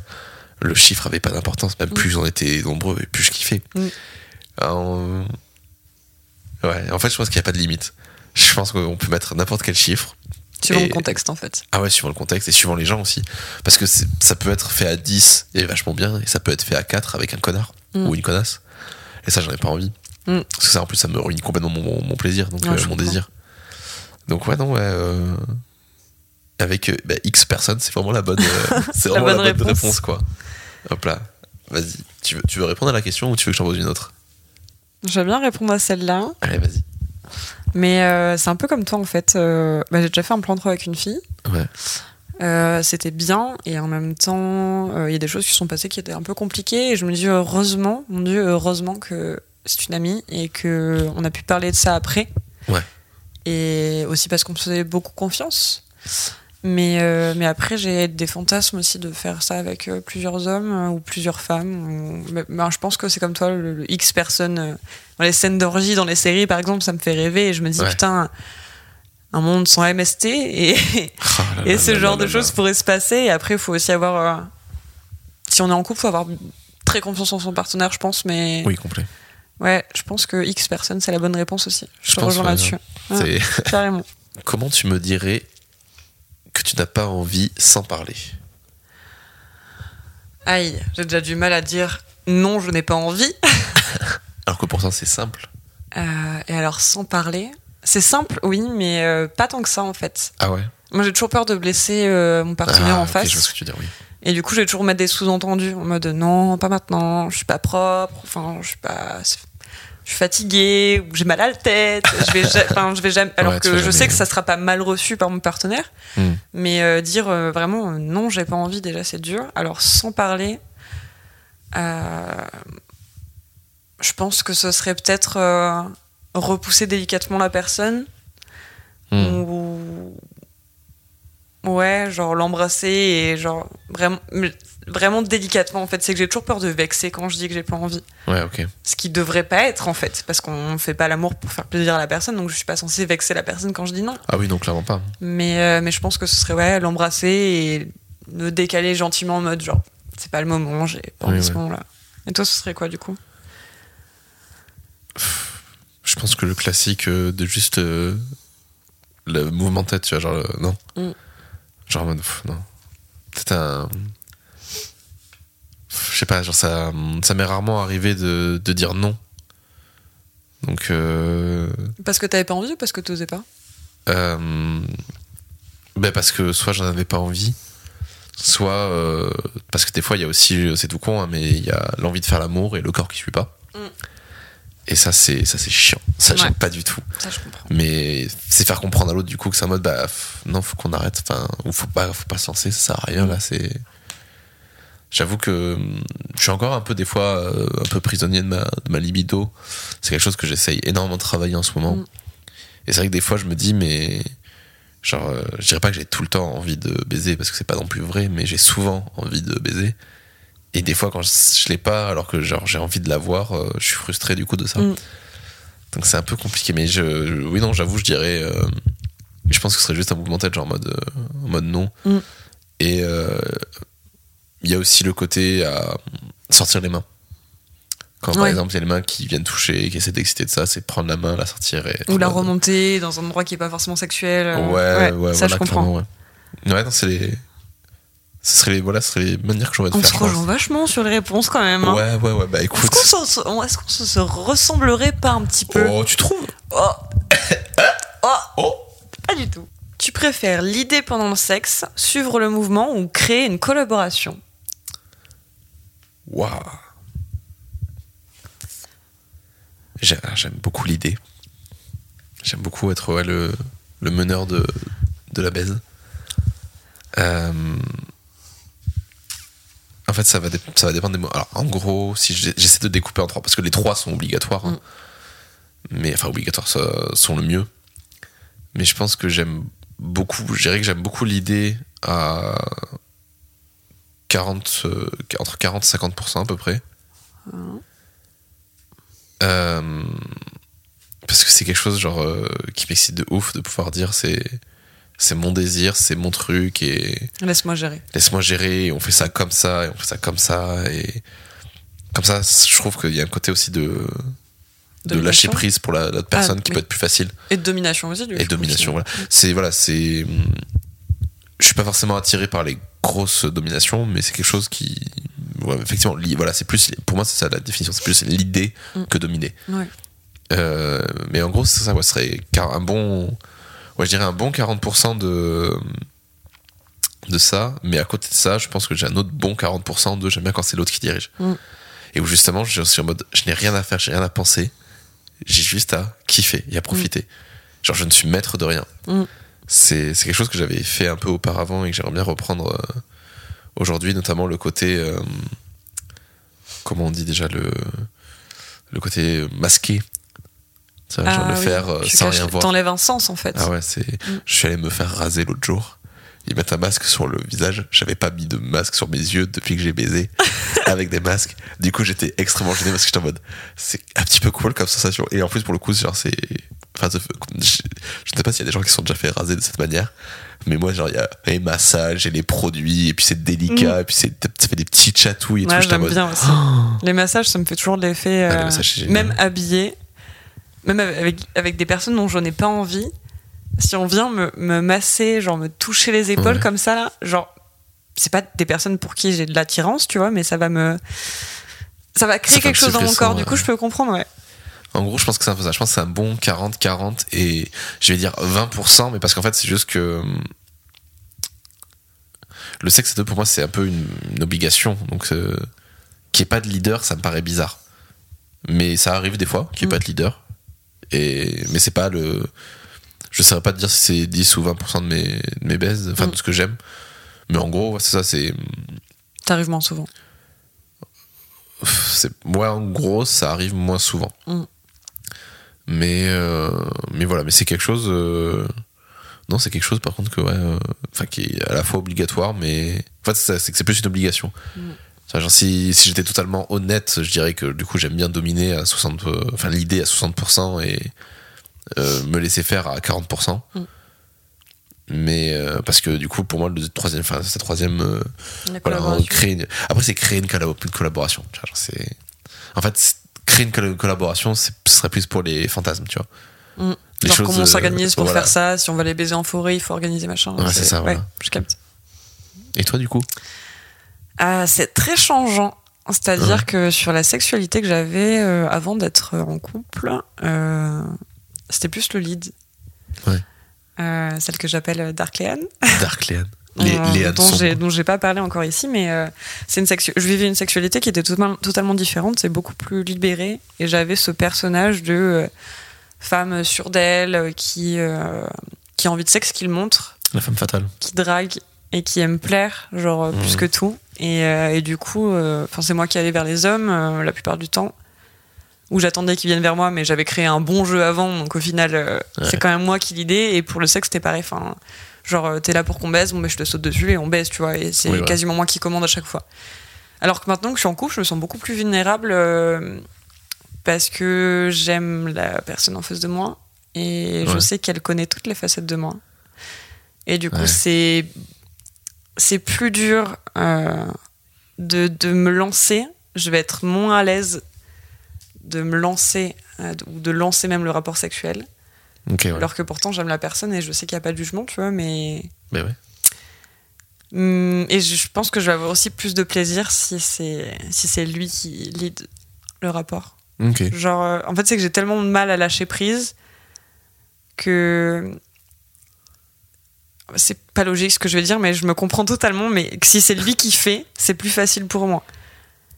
le chiffre avait pas d'importance. Même plus on était nombreux et plus je kiffais. Alors, Ouais, en fait, je pense qu'il n'y a pas de limite. Je pense qu'on peut mettre n'importe quel chiffre. Suivant Et- le contexte, en fait. Ah ouais, suivant le contexte et suivant les gens aussi. Parce que ça peut être fait à 10 et vachement bien, et ça peut être fait à 4 avec un connard Mm. ou une connasse. Et ça, j'en ai pas envie. Mm. Parce que ça, en plus, ça me ruine complètement mon, mon- plaisir, donc Ouais, euh, mon désir. Donc ouais, non, ouais. euh, Avec euh, bah, X personnes, c'est vraiment la bonne, euh, [LAUGHS] c'est La vraiment la bonne bonne réponse. réponse. quoi. Hop là. Vas-y. Tu veux, tu veux répondre à la question ou tu veux que j'en pose une autre? J'aime bien répondre à celle-là. Allez, vas-y. Mais euh, c'est un peu comme toi, en fait. Euh, bah, j'ai déjà fait un plan de avec une fille. Ouais. Euh, c'était bien et en même temps il y a des choses qui sont passées qui étaient un peu compliquées et je me dis heureusement mon dieu heureusement que c'est une amie et que on a pu parler de ça après Ouais. et aussi parce qu'on me faisait beaucoup confiance mais euh, mais après j'ai des fantasmes aussi de faire ça avec euh, plusieurs hommes euh, ou plusieurs femmes ou- mais- mais je pense que c'est comme toi le, le X personnes dans les scènes d'orgie dans les séries par exemple ça me fait rêver et je me dis Ouais. putain un monde sans MST [LAUGHS] et Oh là et là ce là genre de choses pourrait se passer. Et après, il faut aussi avoir. si on est en couple, il faut avoir très confiance en son partenaire, je pense. Mais Oui, complet. ouais, je pense que X personne, c'est la bonne réponse aussi. Je, Je te rejoins là-dessus. Ouais. Carrément. [LAUGHS] Comment tu me dirais que tu n'as pas envie sans parler Aïe, j'ai déjà du mal à dire non, je n'ai pas envie. [LAUGHS] Alors que pourtant c'est simple. Euh, et alors, sans parler. C'est simple, oui, mais euh, pas tant que ça en fait. Ah ouais? Moi, j'ai toujours peur de blesser euh, mon partenaire ah, en face. je vois ce que tu dire, oui. Et du coup, je vais toujours mettre des sous-entendus en mode non, pas maintenant, je suis pas propre, enfin, je suis pas. Je suis fatiguée, ou j'ai mal à la tête, je vais, enfin, je vais jamais. [LAUGHS] Alors Ouais, que je sais que ça sera pas mal reçu par mon partenaire, Hmm. mais euh, dire euh, vraiment euh, non, j'ai pas envie, déjà c'est dur. Alors sans parler, euh, je pense que ce serait peut-être repousser délicatement la personne Hmm. ou ouais genre l'embrasser et genre vraiment vraiment délicatement en fait c'est que j'ai toujours peur de vexer quand je dis que j'ai pas envie Ouais, ok. ce qui devrait pas être en fait parce qu'on fait pas l'amour pour faire plaisir à la personne donc je suis pas censée vexer la personne quand je dis non Ah oui, non, clairement pas. mais euh, mais je pense que ce serait ouais l'embrasser et le décaler gentiment en mode genre c'est pas le moment j'ai pas Oui, envie ce ouais. moment là et toi ce serait quoi du coup? Je pense que le classique euh, de juste euh, le mouvement de tête, tu vois, genre, euh, non. Mm. Genre en mode, pff, non. C'est un. Je sais pas, genre ça, ça m'est rarement arrivé de, de dire non. Donc, euh, parce que t'avais pas envie ou parce que t'osais pas? Euh, ben parce que soit j'en avais pas envie, soit euh, parce que des fois il y a aussi, c'est tout con, hein, mais il y a l'envie de faire l'amour et le corps qui suit pas. Mm. Et ça c'est ça c'est chiant, ça Ouais. j'aime pas du tout. ça je comprends Mais c'est faire comprendre à l'autre du coup que c'est en mode bah non faut qu'on arrête, enfin ou faut pas faut pas se lancer, ça sert à rien là c'est. J'avoue que hum, je suis encore un peu des fois euh, un peu prisonnier de ma, de ma libido. C'est quelque chose que j'essaye énormément de travailler en ce moment. Mm. Et c'est vrai que des fois je me dis mais genre euh, je dirais pas que j'ai tout le temps envie de baiser parce que c'est pas non plus vrai, mais j'ai souvent envie de baiser. Et des fois quand je, je l'ai pas alors que genre j'ai envie de l'avoir, euh, je suis frustré du coup de ça. Mm. Donc c'est un peu compliqué, mais je, oui non j'avoue je dirais, euh, je pense que ce serait juste un mouvement de tête genre en mode en mode non. Mm. Et euh, il y a aussi le côté à sortir les mains. Quand par Ouais. exemple il y a les mains qui viennent toucher, qui essaient d'exciter de ça, c'est prendre la main, la sortir et ou la remonter dans un endroit qui est pas forcément sexuel euh, Ouais, ouais, ça voilà, je comprends ouais. Ouais, non, c'est les. Ce serait les, voilà, ce serait les manières que j'aurais de On faire. se je pense. rejoint vachement sur les réponses quand même. hein. Ouais, ouais, ouais, bah Est-ce écoute. qu'on se, se- est-ce qu'on se, se ressemblerait pas un petit peu? Oh, tu trouves? Oh. [COUGHS] oh, Oh Pas du tout. préfères l'idée pendant le sexe, suivre le mouvement ou créer une collaboration? Waouh J'ai- J'aime beaucoup l'idée. J'aime beaucoup être ouais, le, le meneur de, de la baise. Euh, en fait, ça va, ça va dépendre des mots. Alors, en gros, si j'essaie de découper en trois, parce que les trois sont obligatoires, hein. mais enfin, obligatoires ça- sont le mieux. Mais je pense que j'aime beaucoup, je dirais que j'aime beaucoup l'idée à 40, euh, entre 40 et 50% à peu près. Euh, parce que c'est quelque chose genre euh, qui m'excite de ouf de pouvoir dire c'est c'est mon désir, c'est mon truc et Laisse-moi gérer. laisse-moi gérer, et on fait ça comme ça, et on fait ça comme ça, et comme ça, je trouve qu'il y a un côté aussi de, de lâcher prise pour la- l'autre personne Ah, qui oui. peut être plus facile. Et de domination aussi, du Et domination, voilà. C'est, voilà, c'est. Je suis pas forcément attiré par les grosses dominations, mais c'est quelque chose qui. ouais, effectivement, voilà, c'est plus. Pour moi, c'est ça la définition, c'est plus l'idée Mm. que dominer. Ouais. Euh, mais en gros, c'est ça, ouais, ce serait car- un bon. Ouais, je dirais un bon 40% de. de ça, mais à côté de ça, je pense que j'ai un autre bon 40% de j'aime bien quand c'est l'autre qui dirige. Mm. Et où justement, je suis en mode, je n'ai rien à faire, j'ai rien à penser, j'ai juste à kiffer et à profiter. Genre, je ne suis maître de rien. Mm. C'est quelque chose que j'avais fait un peu auparavant et que j'aimerais bien reprendre euh, aujourd'hui, notamment le côté. euh, comment on dit déjà le, le côté masqué. Ça, genre Ah le oui, faire euh, sans rien voir. T'enlèves un sens, en fait. Ah ouais, c'est. Je suis allé me faire raser l'autre jour. Ils mettent un masque sur le visage. J'avais pas mis de masque sur mes yeux depuis que j'ai baisé [LAUGHS] avec des masques. Du coup, j'étais extrêmement gêné parce que j'étais en mode. C'est un petit peu cool comme sensation. Et en plus, pour le coup, genre, c'est. Enfin, je, ne sais pas s'il y a des gens qui sont déjà fait raser de cette manière. Mais moi, genre, il y a les massages et les produits. Et puis, c'est délicat. Et puis, ça fait des petits chatouilles et Mm. Ouais, tout. J'aime bien aussi. [GASPS] Les massages, ça me fait toujours de l'effet. Ah, euh, même habillé, même avec, avec des personnes dont je n'ai pas envie. Si on vient me, me masser, genre me toucher les épaules Ouais. comme ça, là, genre, c'est pas des personnes pour qui j'ai de l'attirance, tu vois, mais ça va me. Ça va créer quelque chose dans mon corps, du coup, je peux comprendre, ouais. En gros, je pense que c'est un peu ça. Je pense que c'est un bon 40-40 et je vais dire 20%, mais parce qu'en fait, c'est juste que le sexe à deux, pour moi, c'est un peu une, une obligation. Donc, euh, qu'il n'y ait pas de leader, ça me paraît bizarre. Mais ça arrive des fois qu'il n'y ait Mm. pas de leader. Et, mais c'est pas le. Je ne saurais pas te dire si c'est 10 ou 20% de mes, de mes baises, enfin Mm. de ce que j'aime. Mais en gros, ouais, c'est ça, c'est. T'arrives moins souvent. moi en gros ça arrive moins souvent Mm. Mais euh, mais voilà mais c'est quelque chose euh, non c'est quelque chose par contre que ouais euh, enfin qui est à la fois obligatoire mais en fait c'est c'est que c'est plus une obligation Mm. Enfin, genre si, si j'étais totalement honnête je dirais que du coup j'aime bien dominer à 60 euh, enfin l'idée à 60% et euh, me laisser faire à 40% Mm. mais euh, parce que du coup pour moi le troisième enfin c'est la troisième euh, voilà, collaboration. créer une- Après, c'est créer une, collabo- une collaboration. genre. En fait, c'est- créer une colla- collaboration, ce serait plus pour les fantasmes, tu vois. Mm. Les Genre choses, comment on euh, s'organise pour voilà. faire ça, si on va les baiser en forêt, il faut organiser machin. Ouais, c'est ça, Ouais, voilà. je capte. Et toi, du coup? Ah, c'est très changeant. C'est-à-dire Ouais. que sur la sexualité que j'avais euh, avant d'être en couple, euh, c'était plus le lead. Ouais. Euh, celle que j'appelle Dark Léane, Les, euh, dont j'ai dont j'ai pas parlé encore ici, mais euh, c'est une sexu- je vivais une sexualité qui était totalement, totalement différente, c'est beaucoup plus libéré, et j'avais ce personnage de euh, femme sûre d'elle qui qui a envie de sexe, qui le montre, La femme fatale. qui drague et qui aime plaire, genre plus Mhm. que tout. Et, et du coup, c'est moi qui allais vers les hommes la plupart du temps, où j'attendais qu'ils viennent vers moi, mais j'avais créé un bon jeu avant, donc au final, Ouais. c'est quand même moi qui l'idée. Et pour le sexe, c'était pareil. Enfin, genre, euh, t'es là pour qu'on baise, bon, mais je te saute dessus et on baise, tu vois. Et c'est Oui, quasiment moi qui commande à chaque fois. Alors que maintenant que je suis en couple, je me sens beaucoup plus vulnérable euh, parce que j'aime la personne en face de moi et je sais qu'elle connaît toutes les facettes de moi. Et du coup, Ouais. c'est c'est plus dur euh, de, de me lancer. Je vais être moins à l'aise de me lancer ou de lancer même le rapport sexuel. Ouais. Alors que pourtant, j'aime la personne et je sais qu'il n'y a pas de jugement, tu vois, mais. Mais ouais. Hum, Et je pense que je vais avoir aussi plus de plaisir si c'est si c'est lui qui lead le rapport. Genre, euh, en fait, c'est que j'ai tellement de mal à lâcher prise que c'est pas logique ce que je vais dire, mais je me comprends totalement. Mais si c'est lui qui fait, c'est plus facile pour moi.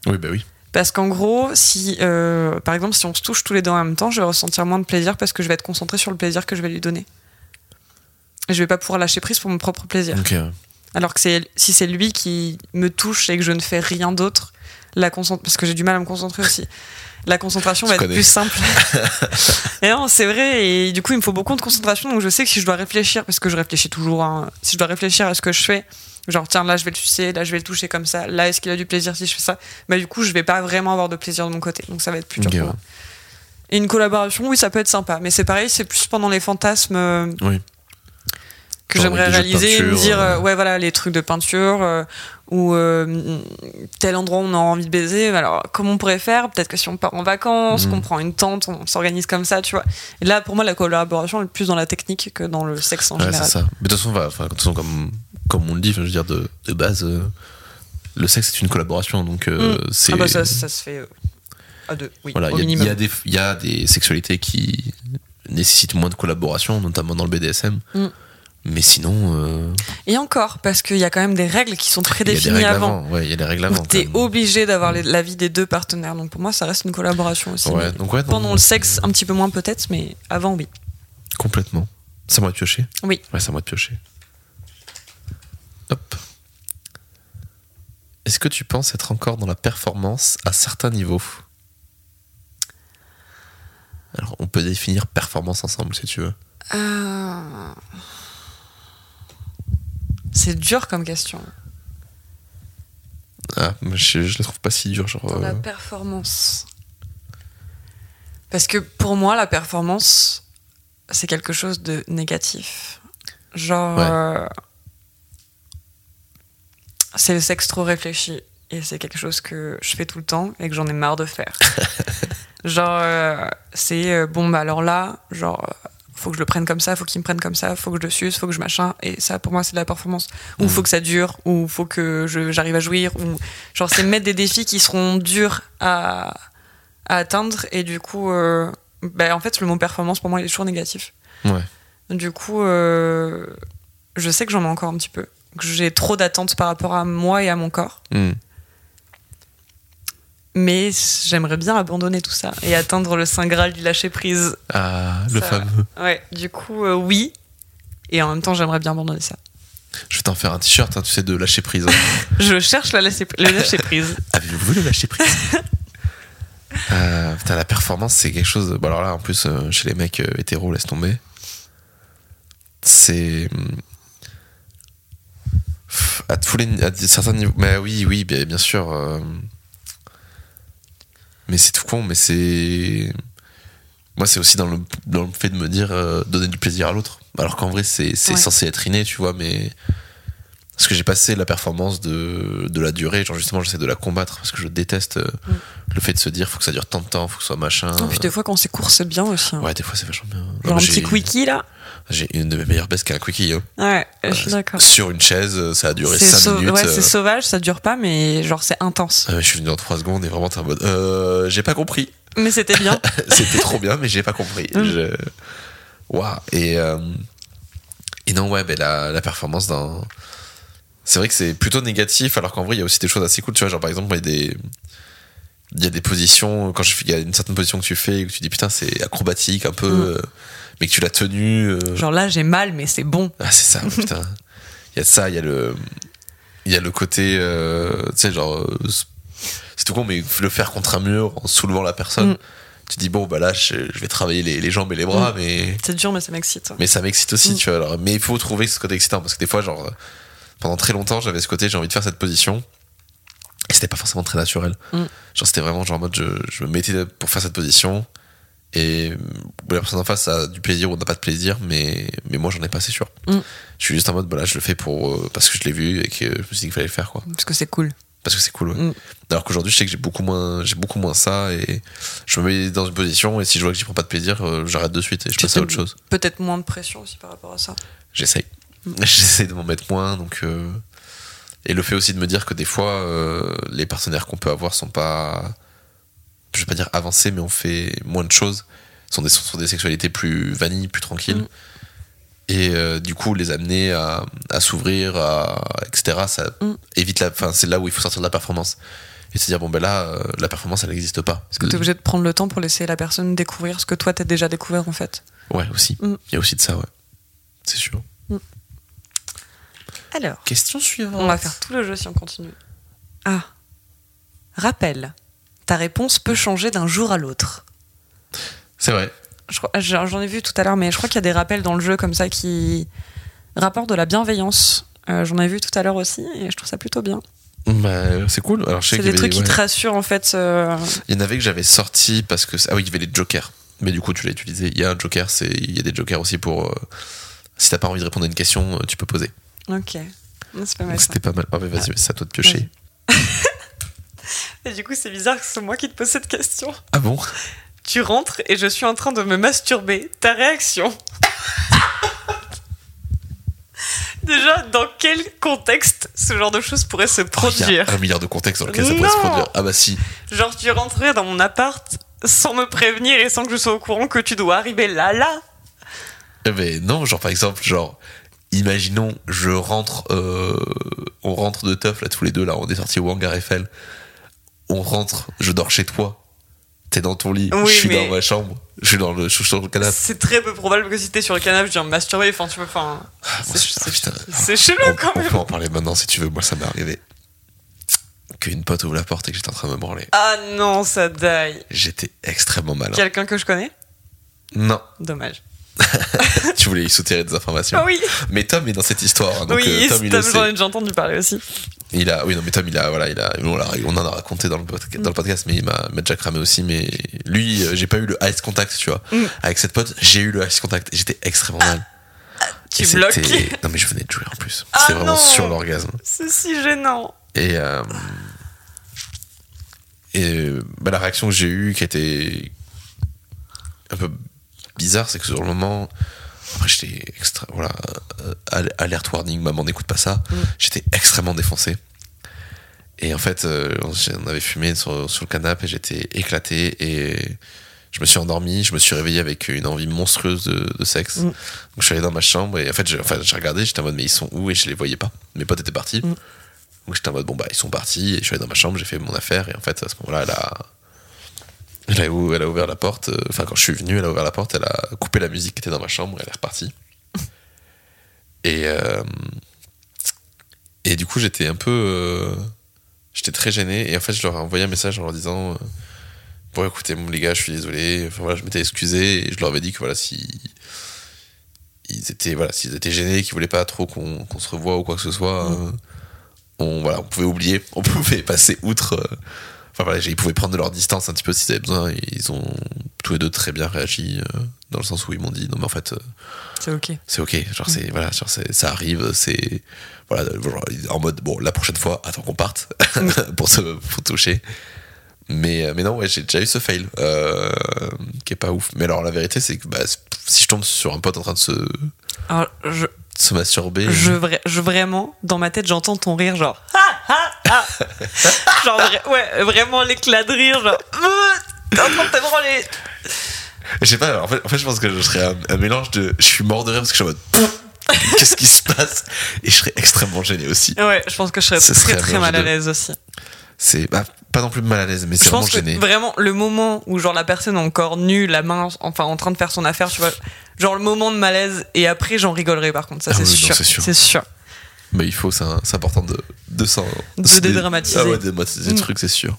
Oui, bah oui. Parce qu'en gros, si, euh, par exemple, si on se touche tous les deux en même temps, je vais ressentir moins de plaisir parce que je vais être concentré sur le plaisir que je vais lui donner. Et je vais pas pouvoir lâcher prise pour mon propre plaisir. Alors que si c'est lui qui me touche et que je ne fais rien d'autre, la parce que j'ai du mal à me concentrer aussi, [LAUGHS] la concentration va être connais. plus simple. [LAUGHS] et non, c'est vrai. Et du coup, il me faut beaucoup de concentration. Donc je sais que si je dois réfléchir, parce que je réfléchis toujours, hein, si je dois réfléchir à ce que je fais, genre tiens, là je vais le sucer, là je vais le toucher comme ça, là est-ce qu'il a du plaisir si je fais ça? Bah du coup, je vais pas vraiment avoir de plaisir de mon côté. Donc ça va être plus dur ouais. Et une collaboration, oui, ça peut être sympa. Mais c'est pareil, c'est plus pendant les fantasmes. euh, Oui. que j'aimerais réaliser et me dire euh. euh, ouais voilà les trucs de peinture euh, ou euh, tel endroit où on a envie de baiser alors comment on pourrait faire? Peut-être que si on part en vacances Mhm. qu'on prend une tente on s'organise comme ça tu vois et là pour moi la collaboration est plus dans la technique que dans le sexe en Ouais, c'est général ça. Mais de toute façon, va- de toute façon, comme, comme on le dit, je veux dire, de, de base, euh, le sexe c'est une collaboration. Donc, euh, Mm. c'est. ah bah ça, ça se fait euh, à deux oui Voilà, au il y, y a des- il y a des sexualités qui nécessitent moins de collaboration, notamment dans le BDSM. Mm. Mais sinon, euh, et encore parce qu'il y a quand même des règles qui sont [LAUGHS] prédéfinies avant il y a des règles avant. t'es obligé d'avoir les- l'avis des deux partenaires donc pour moi ça reste une collaboration aussi Ouais, Mais donc ouais, non, pendant le sexe un petit peu moins peut-être mais avant oui Complètement. C'est à moi de piocher Oui. Ouais, c'est moi de piocher. Hop. Est-ce que tu penses être encore dans la performance à certains niveaux? Alors, on peut définir performance ensemble si tu veux. Euh, C'est dur comme question. Ah, je, je la trouve pas si dure. Genre, Dans la euh, performance. Parce que pour moi, la performance, c'est quelque chose de négatif. Genre. Ouais. C'est le sexe trop réfléchi. Et c'est quelque chose que je fais tout le temps et que j'en ai marre de faire. [LAUGHS] genre, euh, c'est euh, bon, bah alors là, genre. euh, faut que je le prenne comme ça, faut qu'il me prenne comme ça, faut que je le suce, faut que je machin. Et ça, pour moi, c'est de la performance. Ou Mhm. faut que ça dure, ou faut que j'arrive à jouir. Ou... Genre, c'est mettre des défis qui seront durs à, à atteindre. Et du coup, euh, bah, en fait, le mot performance, pour moi, il est toujours négatif. Ouais. Du coup, je sais que j'en ai encore un petit peu. Que j'ai trop d'attentes par rapport à moi et à mon corps. hmm. Mais j'aimerais bien abandonner tout ça et atteindre le saint graal du lâcher prise. Ah, le fameux. Ouais, du coup, euh, oui. Et en même temps, j'aimerais bien abandonner ça. Je vais t'en faire un t-shirt, hein, tu sais, de lâcher prise. [LAUGHS] Je cherche la lâcher, le lâcher prise. [LAUGHS] Avez-vous vu le lâcher prise [LAUGHS] Euh, Putain, la performance, c'est quelque chose. Bon, alors là, en plus, euh, chez les mecs euh, hétéros, laisse tomber. C'est. À, tous les, à certains niveaux. Mais oui, oui, bien, bien sûr. euh, Mais c'est tout con, mais c'est. Moi, c'est aussi dans le, dans le fait de me dire euh, donner du plaisir à l'autre. Alors qu'en vrai, c'est c'est Ouais. censé être inné, tu vois, mais. Parce que j'ai passé la performance de, de la durée, genre justement, j'essaie de la combattre parce que je déteste euh, Mm. le fait de se dire faut que ça dure tant de temps, faut que ce soit machin. Et puis des fois, quand c'est court, c'est bien aussi. hein. Ouais, des fois c'est vachement bien. Genre Non, un petit quickie là. J'ai une de mes meilleures baisses qui est un quickie. hein. Ouais, je suis d'accord. Sur une chaise, ça a duré C'est 5 sau- minutes. ouais, euh, c'est sauvage, ça dure pas, mais genre c'est intense. euh, je suis venu en 3 secondes et vraiment t'es en mode euh, j'ai pas compris. Mais c'était bien. [LAUGHS] C'était trop bien, mais j'ai pas compris. Mm. Je... Waouh. Et, euh, et non, ouais, ben, la, la performance dans. C'est vrai que c'est plutôt négatif, alors qu'en vrai, il y a aussi des choses assez cool. Tu vois, genre par exemple, il y a des. Il y a des positions, quand je fais, il y a une certaine position que tu fais, et que tu dis putain, c'est acrobatique un peu, Mm. euh, mais que tu l'as tenu. euh, Genre là, j'ai mal, mais c'est bon. Ah, c'est ça, [LAUGHS] putain. Il y a ça, il y a le. Il y a le côté. euh, tu sais, genre. euh, c'est tout con, mais le faire contre un mur en soulevant la personne. Mm. Tu dis, bon, bah là, je, je vais travailler les, les jambes et les bras, mais. C'est dur, mais ça m'excite. Mais ça m'excite aussi, Mm. tu vois. Alors, mais il faut trouver ce côté excitant, parce que des fois, genre. Pendant très longtemps, j'avais ce côté, j'ai envie de faire cette position. Et c'était pas forcément très naturel. Mm. Genre, c'était vraiment genre en mode, je, je me mettais pour faire cette position. Et euh, la personne en face a du plaisir ou n'a pas de plaisir, mais, mais moi, j'en ai pas, c'est sûr. Mm. Je suis juste en mode, bah là, je le fais pour, euh, parce que je l'ai vu et que je me suis dit qu'il fallait le faire, quoi. Parce que c'est cool. Parce que c'est cool, ouais. Mm. Alors qu'aujourd'hui, je sais que j'ai beaucoup moins, j'ai beaucoup moins ça et je me mets dans une position et si je vois que j'y prends pas de plaisir, euh, j'arrête de suite et je passe à autre chose. Peut-être moins de pression aussi par rapport à ça. J'essaye. Mm. [LAUGHS] J'essaye de m'en mettre moins, donc. euh, Et le fait aussi de me dire que des fois, euh, les partenaires qu'on peut avoir sont pas. Je vais pas dire avancés, mais on fait moins de choses. Sont des, sont des sexualités plus vanilles, plus tranquilles. Mm. Et euh, du coup, les amener à, à s'ouvrir, à, etc., ça Mm. évite la. Enfin, c'est là où il faut sortir de la performance. Et se dire, bon, ben là, euh, la performance, elle n'existe pas. Parce que t'es obligé de prendre le temps pour laisser la personne découvrir ce que toi t'as déjà découvert en fait. Ouais, aussi. Il Mm. y a aussi de ça, ouais. C'est sûr. Alors, Question suivante. on va faire tout le jeu si on continue. Ah. Rappel. Ta réponse peut changer d'un jour à l'autre. C'est vrai. J'en ai vu tout à l'heure, mais je crois qu'il y a des rappels dans le jeu comme ça qui rapportent de la bienveillance. Euh, J'en ai vu tout à l'heure aussi et je trouve ça plutôt bien. Bah, c'est cool. C'est des trucs qui ouais. te rassurent en fait. euh, Il y en avait que j'avais sorti parce que. Ah oui, il y avait les jokers. Mais du coup, tu l'as utilisé. Il y a un joker, il y a des jokers aussi pour. euh, si t'as pas envie de répondre à une question, tu peux poser. Ok. C'est pas mal. C'était pas mal. Ah, mais vas-y, c'est à toi de piocher. Et [LAUGHS] du coup, c'est bizarre que ce soit moi qui te pose cette question. Ah bon? Tu rentres et je suis en train de me masturber. Ta réaction [LAUGHS] Déjà, dans quel contexte ce genre de choses pourrait se y produire? a un milliard de contextes dans lequel ça pourrait se produire. Ah bah si. Genre, tu rentrais dans mon appart sans me prévenir et sans que je sois au courant que tu dois arriver là, là. Eh ben non, genre par exemple, genre. Imaginons, je rentre, euh, on rentre de teuf là tous les deux là, on est sortis au hangar Eiffel. On rentre, je dors chez toi. T'es dans ton lit, Oui, je suis dans ma chambre, je suis dans le, je suis sur le canapé. C'est très peu probable que si t'es sur le canapé, je viens me masturber. Enfin, tu peux. Enfin, Ah, c'est- chelou on, quand on même. peut en parler maintenant si tu veux. Moi, ça m'est arrivé. Qu'une pote ouvre la porte et que j'étais en train de me branler. Ah non, ça daille. J'étais extrêmement malin. Quelqu'un que je connais? Non, Dommage. [LAUGHS] tu voulais y soutirer des informations. Ah oui, Mais Tom est dans cette histoire. hein, donc, oui, euh, Tom, il Tom, j'en ai déjà entendu parler aussi. Il a, oui, non, mais Tom, il a, voilà, il a, on, en a raconté dans le, podca- dans le podcast, mais il m'a déjà cramé aussi. Mais lui, euh, j'ai pas eu le ice contact, tu vois. Mm. Avec cette pote, j'ai eu le ice contact et j'étais extrêmement mal. Tu Et bloques. [LAUGHS] Non, mais je venais de jouer en plus. Ah C'était vraiment non. sur l'orgasme. C'est si gênant. Et, euh, et bah, la réaction que j'ai eue, qui était un peu bizarre, c'est que sur le moment, après j'étais extra, voilà, euh, al- alert warning, maman n'écoute pas ça. Mm. J'étais extrêmement défoncé. Et en fait, euh, on avait fumé sur, sur le canapé, et j'étais éclaté et je me suis endormi, je me suis réveillé avec une envie monstrueuse de, de sexe. Mm. Donc je suis allé dans ma chambre et en fait j'ai enfin, regardé, j'étais en mode mais ils sont où? Et je les voyais pas. Mes potes étaient partis. Mm. Donc j'étais en mode bon bah ils sont partis et je suis allé dans ma chambre, j'ai fait mon affaire et en fait à ce moment-là elle a elle a, elle a ouvert la porte, euh, enfin quand je suis venu elle a ouvert la porte, elle a coupé la musique qui était dans ma chambre elle est repartie. [LAUGHS] Et euh, et du coup j'étais un peu euh, j'étais très gêné et en fait je leur ai envoyé un message en leur disant bon écoutez les gars je suis désolé enfin voilà je m'étais excusé et je leur avais dit que voilà si ils étaient voilà s'ils étaient gênés qu'ils voulaient pas trop qu'on qu'on se revoie ou quoi que ce soit Mm. on voilà on pouvait oublier on pouvait passer outre enfin voilà ils pouvaient prendre de leur distance un petit peu s'ils avaient besoin et ils ont tous les deux très bien réagi euh, dans le sens où ils m'ont dit non mais en fait euh, C'est ok. c'est ok genre c'est voilà genre ça arrive c'est voilà genre, en mode bon la prochaine fois attends qu'on parte [LAUGHS] pour se pour toucher mais mais non ouais j'ai déjà eu ce fail euh, qui est pas ouf mais alors la vérité c'est que bah, si je tombe sur un pote en train de se, de Alors, je, se masturber je, vra- je vraiment, dans ma tête, j'entends ton rire, genre. [LAUGHS] Ah. [LAUGHS] genre, ouais, vraiment l'éclat de rire, genre. Euh, T'es en train de te branler. je sais pas en fait, en fait je pense que je serais un, un mélange de je suis mort de rire parce que je suis en mode qu'est-ce qui se passe? Et je serais extrêmement gêné aussi Ouais, je pense que je serais Ce très très mal à l'aise aussi. c'est bah, pas non plus mal à l'aise mais c'est vraiment gêné vraiment le moment où genre la personne encore nue, la main enfin en train de faire son affaire, tu vois, genre le moment de malaise et après j'en rigolerai par contre, ça Ah c'est oui, sûr. c'est sûr. Mais il faut, c'est important de, de, De se dé- dédramatiser. Ah ouais, dédramatiser le Mm. truc, c'est sûr.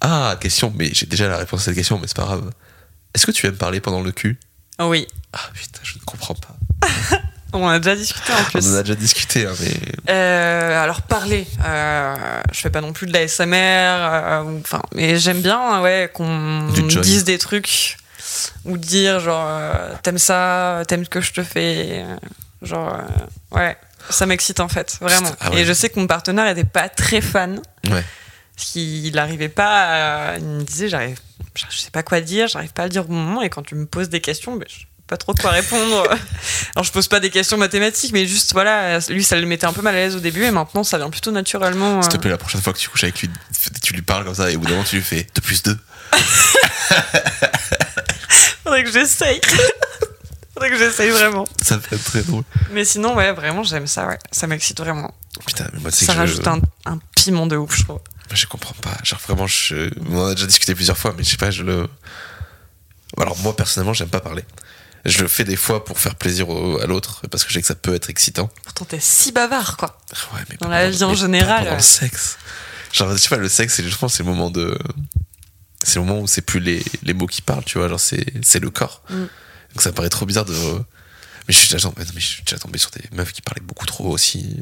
Ah, question, mais j'ai déjà la réponse à cette question, mais c'est pas grave. Est-ce que tu aimes parler pendant le cul? Oui, Ah putain, je ne comprends pas. [LAUGHS] on a déjà discuté en plus. [LAUGHS] On en a déjà discuté, hein, mais. Euh, alors parler, euh, je fais pas non plus de la SMR, euh, enfin, mais j'aime bien ouais qu'on dise des trucs ou dire genre euh, t'aimes ça, t'aimes ce que je te fais, euh, genre euh, ouais, ça m'excite en fait vraiment. Ah ouais. Et je sais que mon partenaire était pas très fan, Ouais. parce qu'il n'arrivait pas, à- il me disait j'arrive, je sais pas quoi dire, j'arrive pas à le dire au bon moment et quand tu me poses des questions, ben, je sais pas trop quoi répondre. [LAUGHS] Alors je pose pas des questions mathématiques, mais juste voilà, lui ça le mettait un peu mal à l'aise au début et maintenant ça vient plutôt naturellement. S'il te euh. plaît, la prochaine fois que tu couches avec lui, tu lui parles comme ça, et au bout d'un moment, tu lui fais 2 plus 2. [LAUGHS] Faudrait que j'essaye. [LAUGHS] Faudrait que j'essaye vraiment. [LAUGHS] Ça peut être très drôle. Mais sinon, ouais, vraiment, j'aime ça, ouais. Ça m'excite vraiment. Putain, mais moi, c'est Ça que je- rajoute un, un piment de ouf, je trouve. Moi, je comprends pas. Genre, vraiment, je... on en a déjà discuté plusieurs fois, mais je sais pas, je le. Alors, moi, personnellement, j'aime pas parler. Je le fais des fois pour faire plaisir au- à l'autre, parce que je sais que ça peut être excitant. Pourtant, t'es si bavard, quoi. Ouais, mais Dans pas la vie en général, pendant ouais. le sexe. Genre, je sais pas, le sexe, c'est, je pense, c'est le moment de. C'est le moment où c'est plus les, les mots qui parlent, tu vois, genre, c'est, c'est le corps. Mm. Donc, ça paraît trop bizarre de. Mais je suis déjà tombé, mais je suis déjà tombé sur des meufs qui parlaient beaucoup trop aussi.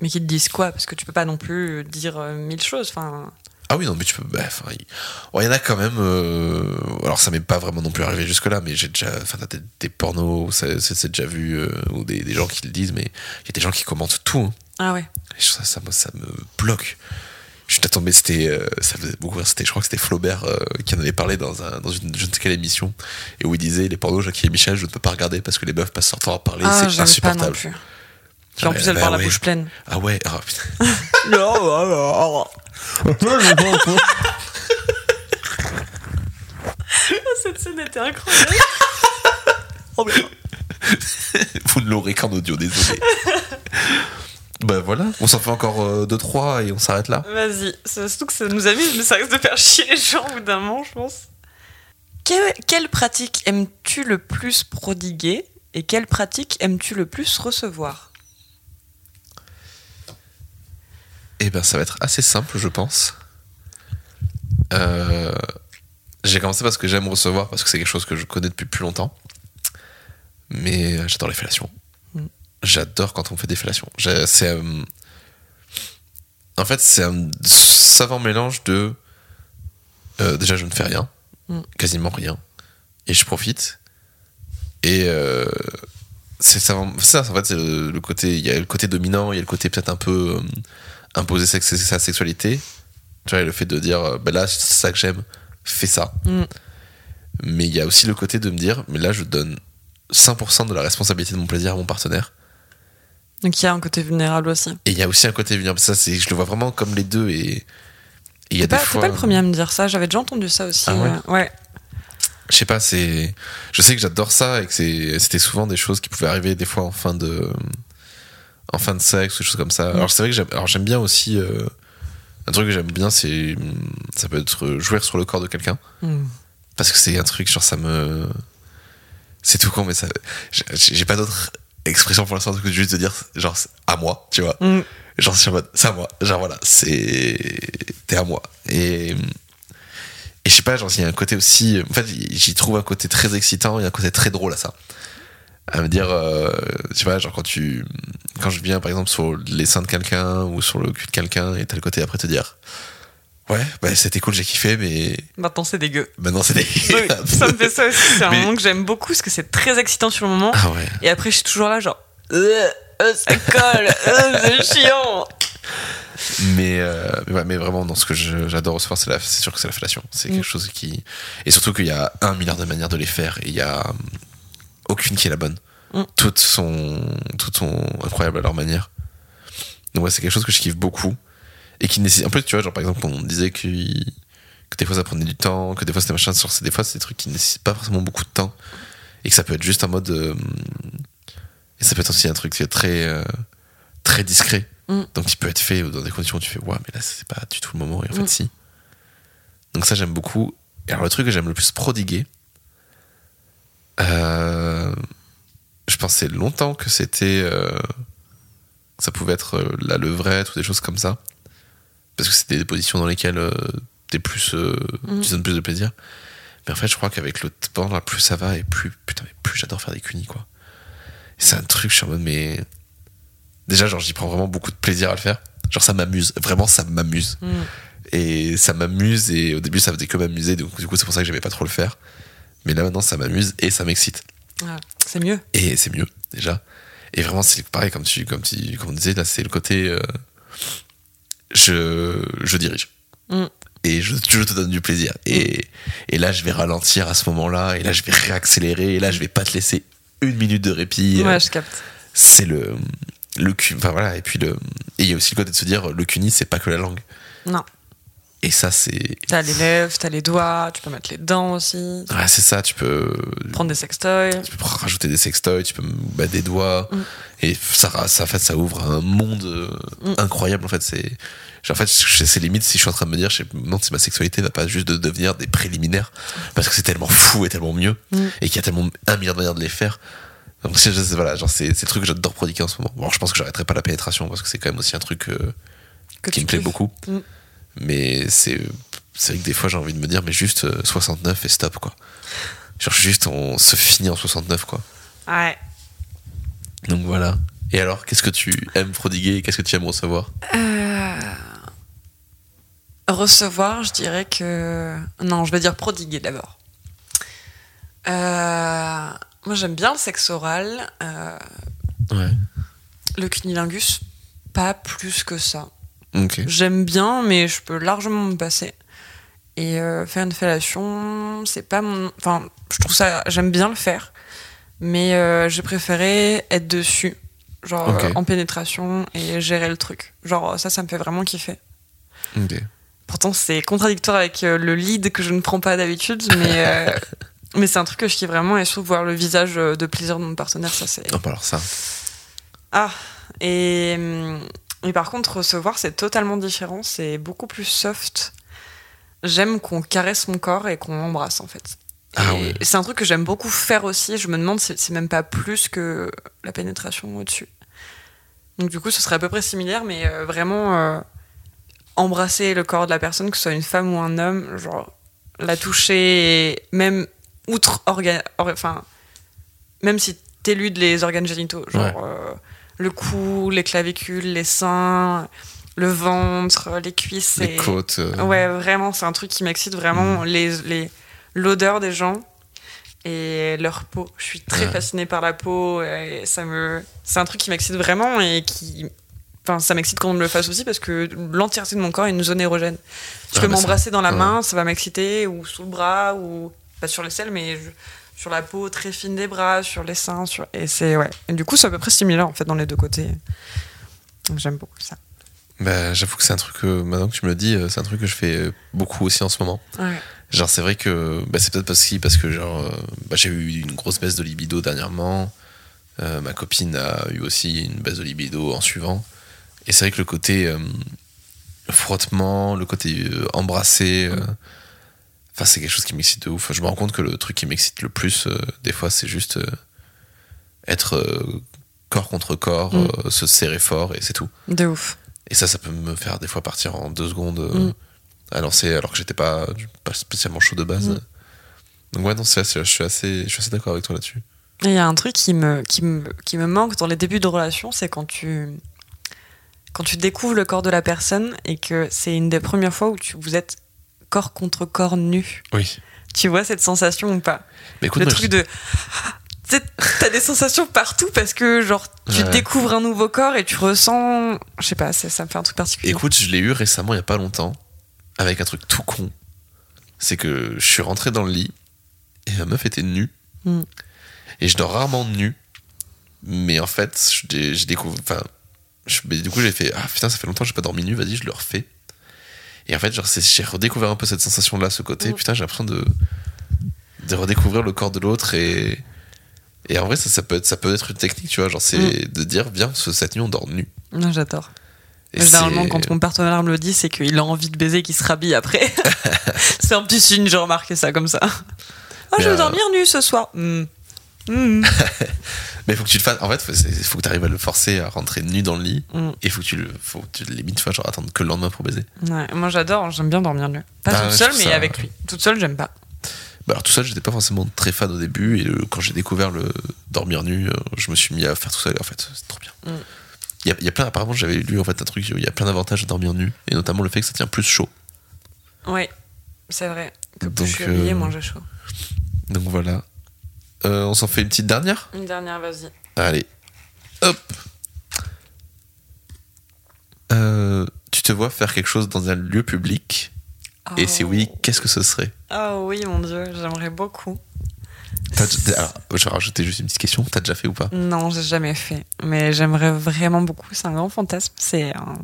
Mais qui te disent quoi? Parce que tu peux pas non plus dire euh, mille choses. Enfin, Ah oui, non, mais tu peux. bah, enfin, il bon, y en a quand même. euh, Alors, ça m'est pas vraiment non plus arrivé jusque-là, mais j'ai déjà. Enfin, t'as des, des pornos, c'est déjà vu, euh, ou des, des gens qui le disent, mais il y a des gens qui commentent tout. hein. ah ouais. Et ça, ça, me- ça me bloque. Je suis tombé, c'était. euh, ça faisait beaucoup rire, c'était, je crois que c'était Flaubert euh, qui en avait parlé dans, un, dans une je ne sais quelle émission, et où il disait les pornos Jackie et Michel, je ne peux pas regarder parce que les meufs passent leur temps à parler, Ah, c'est pas non insupportable. plus. Puis en Ah, plus, elle bah, parle la ouais. bouche pleine. Ah ouais, ah, putain. [LAUGHS] Cette scène était incroyable. [LAUGHS] oh, Vous ne l'aurez qu'en audio, désolé. [LAUGHS] bah voilà, on s'en fait encore 2-3 et on s'arrête là. Vas-y, c'est surtout que ça nous amuse, mais ça risque de faire [LAUGHS] chier les gens au bout d'un moment, je pense. Quelle, quelle pratique aimes-tu le plus prodiguer et quelle pratique aimes-tu le plus recevoir? Eh ben, ça va être assez simple, je pense. Euh, J'ai commencé parce que j'aime recevoir, parce que c'est quelque chose que je connais depuis plus longtemps. Mais euh, j'adore les fellations. J'adore quand on fait des fellations. C'est euh, en fait c'est un savant mélange de euh, déjà je ne fais rien, Mm. quasiment rien, et je profite. Et euh, c'est ça, ça, en fait, c'est le, côté, il y a le côté dominant, il y a le côté peut-être un peu euh, imposer sa, sa sexualité. Tu vois, le fait de dire, ben là, c'est ça que j'aime, fais ça. Mm. Mais il y a aussi le côté de me dire, mais là, je donne 100% de la responsabilité de mon plaisir à mon partenaire. Donc il y a un côté vulnérable aussi. Et il y a aussi un côté vulnérable. Ça, c'est, je le vois vraiment comme les deux. Et il y a des pas, t'es fois. pas le premier à me dire ça, j'avais déjà entendu ça aussi. Ah ouais euh, ouais. je sais pas, c'est. Je sais que j'adore ça et que c'est- c'était souvent des choses qui pouvaient arriver des fois en fin de. En fin de sexe ou des choses comme ça. Alors c'est vrai que j'aime, alors j'aime bien aussi. euh, un truc que j'aime bien, c'est. Ça peut être jouer sur le corps de quelqu'un. Mm. Parce que c'est un truc, genre ça me. C'est tout con, mais ça. J'ai j'ai pas d'autre expression pour l'instant que juste de dire, genre, à moi, tu vois. Mm. Genre, c'est en mode, c'est à moi. Genre, voilà, c'est. T'es à moi. Et. Et je sais pas, genre, il y a un côté aussi. En fait, j'y trouve un côté très excitant et un côté très drôle à ça. À me dire, euh, tu vois, genre, quand tu. Quand je viens, par exemple, sur les seins de quelqu'un ou sur le cul de quelqu'un et t'as le côté après te dire. Ouais, bah, c'était cool, j'ai kiffé, mais Maintenant c'est dégueu. maintenant c'est. Oui, [LAUGHS] ça me fait ça aussi, c'est un Mais- moment que j'aime beaucoup parce que c'est très excitant sur le moment. Ah ouais. Et après je suis toujours là genre... Euh, euh, ça colle, euh, c'est [LAUGHS] chiant. Mais, euh, mais, ouais, mais vraiment, dans ce que j'adore recevoir, c'est la- c'est sûr que c'est la fellation. C'est Mm. quelque chose qui. Et surtout qu'il y a un milliard de manières de les faire et il y a hum, aucune qui est la bonne. Mm. Toutes sont, toutes sont incroyables à leur manière. Donc, ouais, c'est quelque chose que je kiffe beaucoup et qui nécessite. En plus, tu vois, genre par exemple, on disait que, que des fois ça prenait du temps, que des fois c'était machin. Sur, des fois, c'est des trucs qui nécessitent pas forcément beaucoup de temps et que ça peut être juste en mode. euh, et ça peut être aussi un truc très, euh, très discret. Mm. Donc il peut être fait dans des conditions où tu fais ouais mais là c'est pas du tout le moment et en Mm. fait si. Donc ça j'aime beaucoup. Et alors le truc que j'aime le plus prodiguer, euh, je pensais longtemps que c'était euh, ça pouvait être euh, la levrette ou des choses comme ça parce que c'était des positions dans lesquelles euh, t'es plus euh, Mm. tu donnes plus de plaisir. Mais en fait je crois qu'avec le temps là, plus ça va et plus putain mais plus j'adore faire des cunis quoi. C'est un truc je suis en mode mais déjà genre j'y prends vraiment beaucoup de plaisir à le faire. Genre ça m'amuse, vraiment ça m'amuse Mm. et ça m'amuse et au début ça faisait que m'amuser donc du coup c'est pour ça que j'aimais pas trop le faire mais là maintenant ça m'amuse et ça m'excite Ah, c'est mieux. et c'est mieux déjà et vraiment c'est pareil comme tu comme tu comme on disait là c'est le côté euh, je je dirige. Mm. et je, je te donne du plaisir. Et, et là je vais ralentir à ce moment là et là je vais réaccélérer. Et là je vais pas te laisser une minute de répit. Ouais, je capte. c'est le le cul enfin voilà. Et puis le et il y a aussi le côté de se dire le cuni c'est pas que la langue. Non. Et ça, c'est. T'as les lèvres, t'as les doigts, tu peux mettre les dents aussi. Ouais, c'est ça, tu peux. Prendre des sextoys. Tu peux rajouter des sextoys, tu peux mettre des doigts. Mm. Et ça, ça, en fait, ça ouvre un monde euh, Mm. incroyable. En fait, c'est. En fait, c'est limite si je suis en train de me dire, je me demande si ma sexualité va pas juste de devenir des préliminaires. Parce que c'est tellement fou et tellement mieux. Mm. Et qu'il y a tellement un milliard de manières de les faire. Donc, voilà, genre, c'est le truc que j'adore prodiguer en ce moment. Bon, je pense que j'arrêterai pas la pénétration parce que c'est quand même aussi un truc. euh, Que qui me plaît beaucoup. Mais c'est c'est vrai que des fois j'ai envie de me dire mais juste euh, 69 et stop quoi. Genre juste on se finit en 69 quoi. Ouais. Donc voilà. Et alors qu'est-ce que tu aimes prodiguer et qu'est-ce que tu aimes recevoir? Euh, Recevoir, je dirais que. Non, je vais dire prodiguer d'abord. Euh, Moi, j'aime bien le sexe oral. euh, Ouais. Le cunilingus, pas plus que ça. J'aime bien, mais je peux largement me passer. Et euh, faire une fellation, c'est pas mon. Enfin, je trouve ça. J'aime bien le faire, mais euh, j'ai préféré être dessus, genre euh, en pénétration et gérer le truc. Genre, ça, ça me fait vraiment kiffer. Pourtant, c'est contradictoire avec le lead que je ne prends pas d'habitude, mais, [LAUGHS] mais c'est un truc que je kiffe vraiment. Et je trouve voir le visage de plaisir de mon partenaire, ça c'est. Non, pas alors ça. Ah et, hum, et par contre, recevoir, c'est totalement différent. C'est beaucoup plus soft. J'aime qu'on caresse mon corps et qu'on m'embrasse en fait. Ah ouais. C'est un truc que j'aime beaucoup faire aussi. Je me demande si c'est même pas plus que la pénétration au-dessus. Donc du coup, ce serait à peu près similaire, mais euh, vraiment euh, embrasser le corps de la personne, que ce soit une femme ou un homme, genre la toucher, et même outre orga- or- enfin même si t'éludes les organes génitaux, genre Ouais. euh, le cou, les clavicules, les seins, le ventre, les cuisses, Les et- côtes. euh, Ouais, vraiment, c'est un truc qui m'excite vraiment. Les, les, l'odeur des gens et leur peau. Je suis très Ouais. fascinée par la peau et ça me, c'est un truc qui m'excite vraiment et qui, enfin, ça m'excite quand on me le fasse aussi parce que l'entièreté de mon corps est une zone érogène. Je Ah, peux bah m'embrasser dans la ouais. main, ça va m'exciter ou sous le bras ou pas sur l'aisselle, mais je- sur la peau très fine des bras, sur les seins, sur et c'est ouais. Et du coup, c'est à peu près similaire en fait dans les deux côtés. Donc j'aime beaucoup ça. Bah, j'avoue que c'est un truc, euh, maintenant que tu me le dis, euh, c'est un truc que je fais euh, beaucoup aussi en ce moment. Ouais. Genre, c'est vrai que bah, c'est peut-être parce que, parce que genre, bah, j'ai eu une grosse baisse de libido dernièrement. Euh, ma copine a eu aussi une baisse de libido en suivant. Et c'est vrai que le côté euh, frottement, le côté euh, embrasser, euh, enfin, c'est quelque chose qui m'excite de ouf. Je me rends compte que le truc qui m'excite le plus, euh, des fois, c'est juste euh, être euh, corps contre corps, Mm. se serrer fort et c'est tout. De ouf. Et ça, ça peut me faire des fois partir en deux secondes Mm. à lancer alors que j'étais pas, pas spécialement chaud de base. Mm. Donc ouais, non, c'est je suis assez, je suis assez d'accord avec toi là-dessus. Il y a un truc qui me, qui, me, qui me manque dans les débuts de relation, c'est quand tu, quand tu découvres le corps de la personne et que c'est une des premières fois où tu, vous êtes corps contre corps nu. Oui. Tu vois cette sensation ou pas? Mais écoute, Le truc de. Tu sais, T'as des sensations partout parce que, genre, tu Ouais. découvres un nouveau corps et tu ressens. Je sais pas, ça, ça me fait un truc je- particulier. écoute, je l'ai eu récemment, il y a pas longtemps, avec un truc tout con. C'est que je suis rentré dans le lit et ma meuf était nue. Mm. Et je dors rarement nu. Mais en fait, je, dé- je découvre. Enfin, je- mais du coup, j'ai fait Ah putain, ça fait longtemps que j'ai pas dormi nu, vas-y, je le refais. Et en fait, genre, j'ai redécouvert un peu cette sensation-là, ce côté. Mm. Putain, j'ai l'impression de, de redécouvrir le corps de l'autre. Et, et en vrai, ça, ça, peut être, ça peut être une technique, tu vois. Genre, c'est Mm. de dire Viens, ce- cette nuit, on dort nu. Non, J'adore. Généralement, quand mon partenaire me le dit, c'est qu'il a envie de baiser qu'il se rhabille après. [LAUGHS] c'est un petit signe, j'ai remarqué ça comme ça. Ah, je vais euh, dormir nu ce soir. Hmm. Hmm. [LAUGHS] Mais il faut que tu le fasses. En fait, il faut que tu arrives à le forcer à rentrer nu dans le lit. Mm. Et il faut que tu le, faut que tu le limites, tu vois, genre attendre que le lendemain pour baiser. Ouais, moi j'adore, j'aime bien dormir nu. Pas Ah, toute seule, mais ça- avec lui. Toute seule, j'aime pas. Bah alors tout seul, j'étais pas forcément très fan au début. Et euh, quand j'ai découvert le dormir nu, euh, je me suis mis à faire tout seul. Et en fait, c'est trop bien. Mm. Il y, a, il y a plein, apparemment, j'avais lu en fait un truc. Il y a plein d'avantages à dormir nu. Et notamment le fait que ça tient plus chaud. Ouais, c'est vrai. Que plus Donc, je suis habillée, euh, moins j'ai chaud. Donc voilà. Euh, on s'en fait une petite dernière? Une dernière, vas-y. Allez. Hop. Euh, tu te vois faire quelque chose dans un lieu public? Et si oui, qu'est-ce que ce serait? Oh oui, mon dieu, j'aimerais beaucoup. Alors, je vais rajouter juste une petite question. T'as déjà fait ou pas? Non, j'ai jamais fait. Mais j'aimerais vraiment beaucoup. C'est un grand fantasme. C'est un...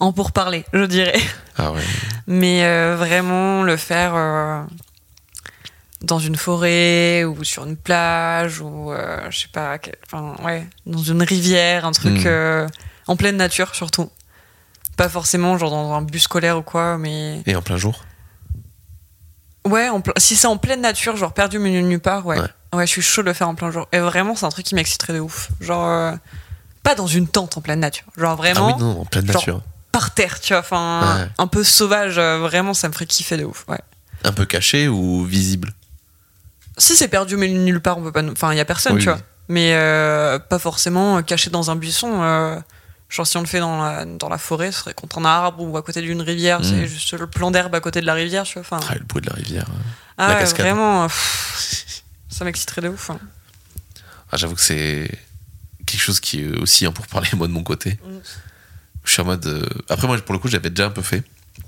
en pourparler, je dirais. Ah ouais. [LAUGHS] Mais euh, vraiment le faire dans une forêt ou sur une plage ou euh, je sais pas, quel- enfin ouais, dans une rivière, un truc Mm. euh, en pleine nature surtout. Pas forcément genre dans un bus scolaire ou quoi, mais Et en plein jour? Ouais, en si c'est en pleine nature, genre perdu de nulle part, ouais. Ouais. ouais. je suis chaud de le faire en plein jour. Et vraiment, c'est un truc qui m'exciterait de ouf. Genre euh, pas dans une tente en pleine nature, genre vraiment Ah oui, non, en pleine genre- nature. par terre, tu vois, enfin Ouais. un peu sauvage. vraiment, ça me ferait kiffer de ouf. Ouais. Un peu caché ou visible? Si c'est perdu mais nulle part, on peut pas. Enfin, il y a personne, Oui, tu vois. Mais euh, pas forcément euh, caché dans un buisson. euh, genre si on le fait dans la, dans la forêt, ce serait contre un arbre ou à côté d'une rivière. C'est juste le plan d'herbe à côté de la rivière, tu vois. Enfin, Ah, le bruit de la rivière. ah la ouais, cascade. vraiment, pff, [LAUGHS] ça m'exciterait de ouf. hein. Ah, J'avoue que c'est quelque chose qui est aussi hein, pour parler [LAUGHS] moi de mon côté. Mm. Je suis en mode. euh, Après, moi, pour le coup, j'avais déjà un peu fait.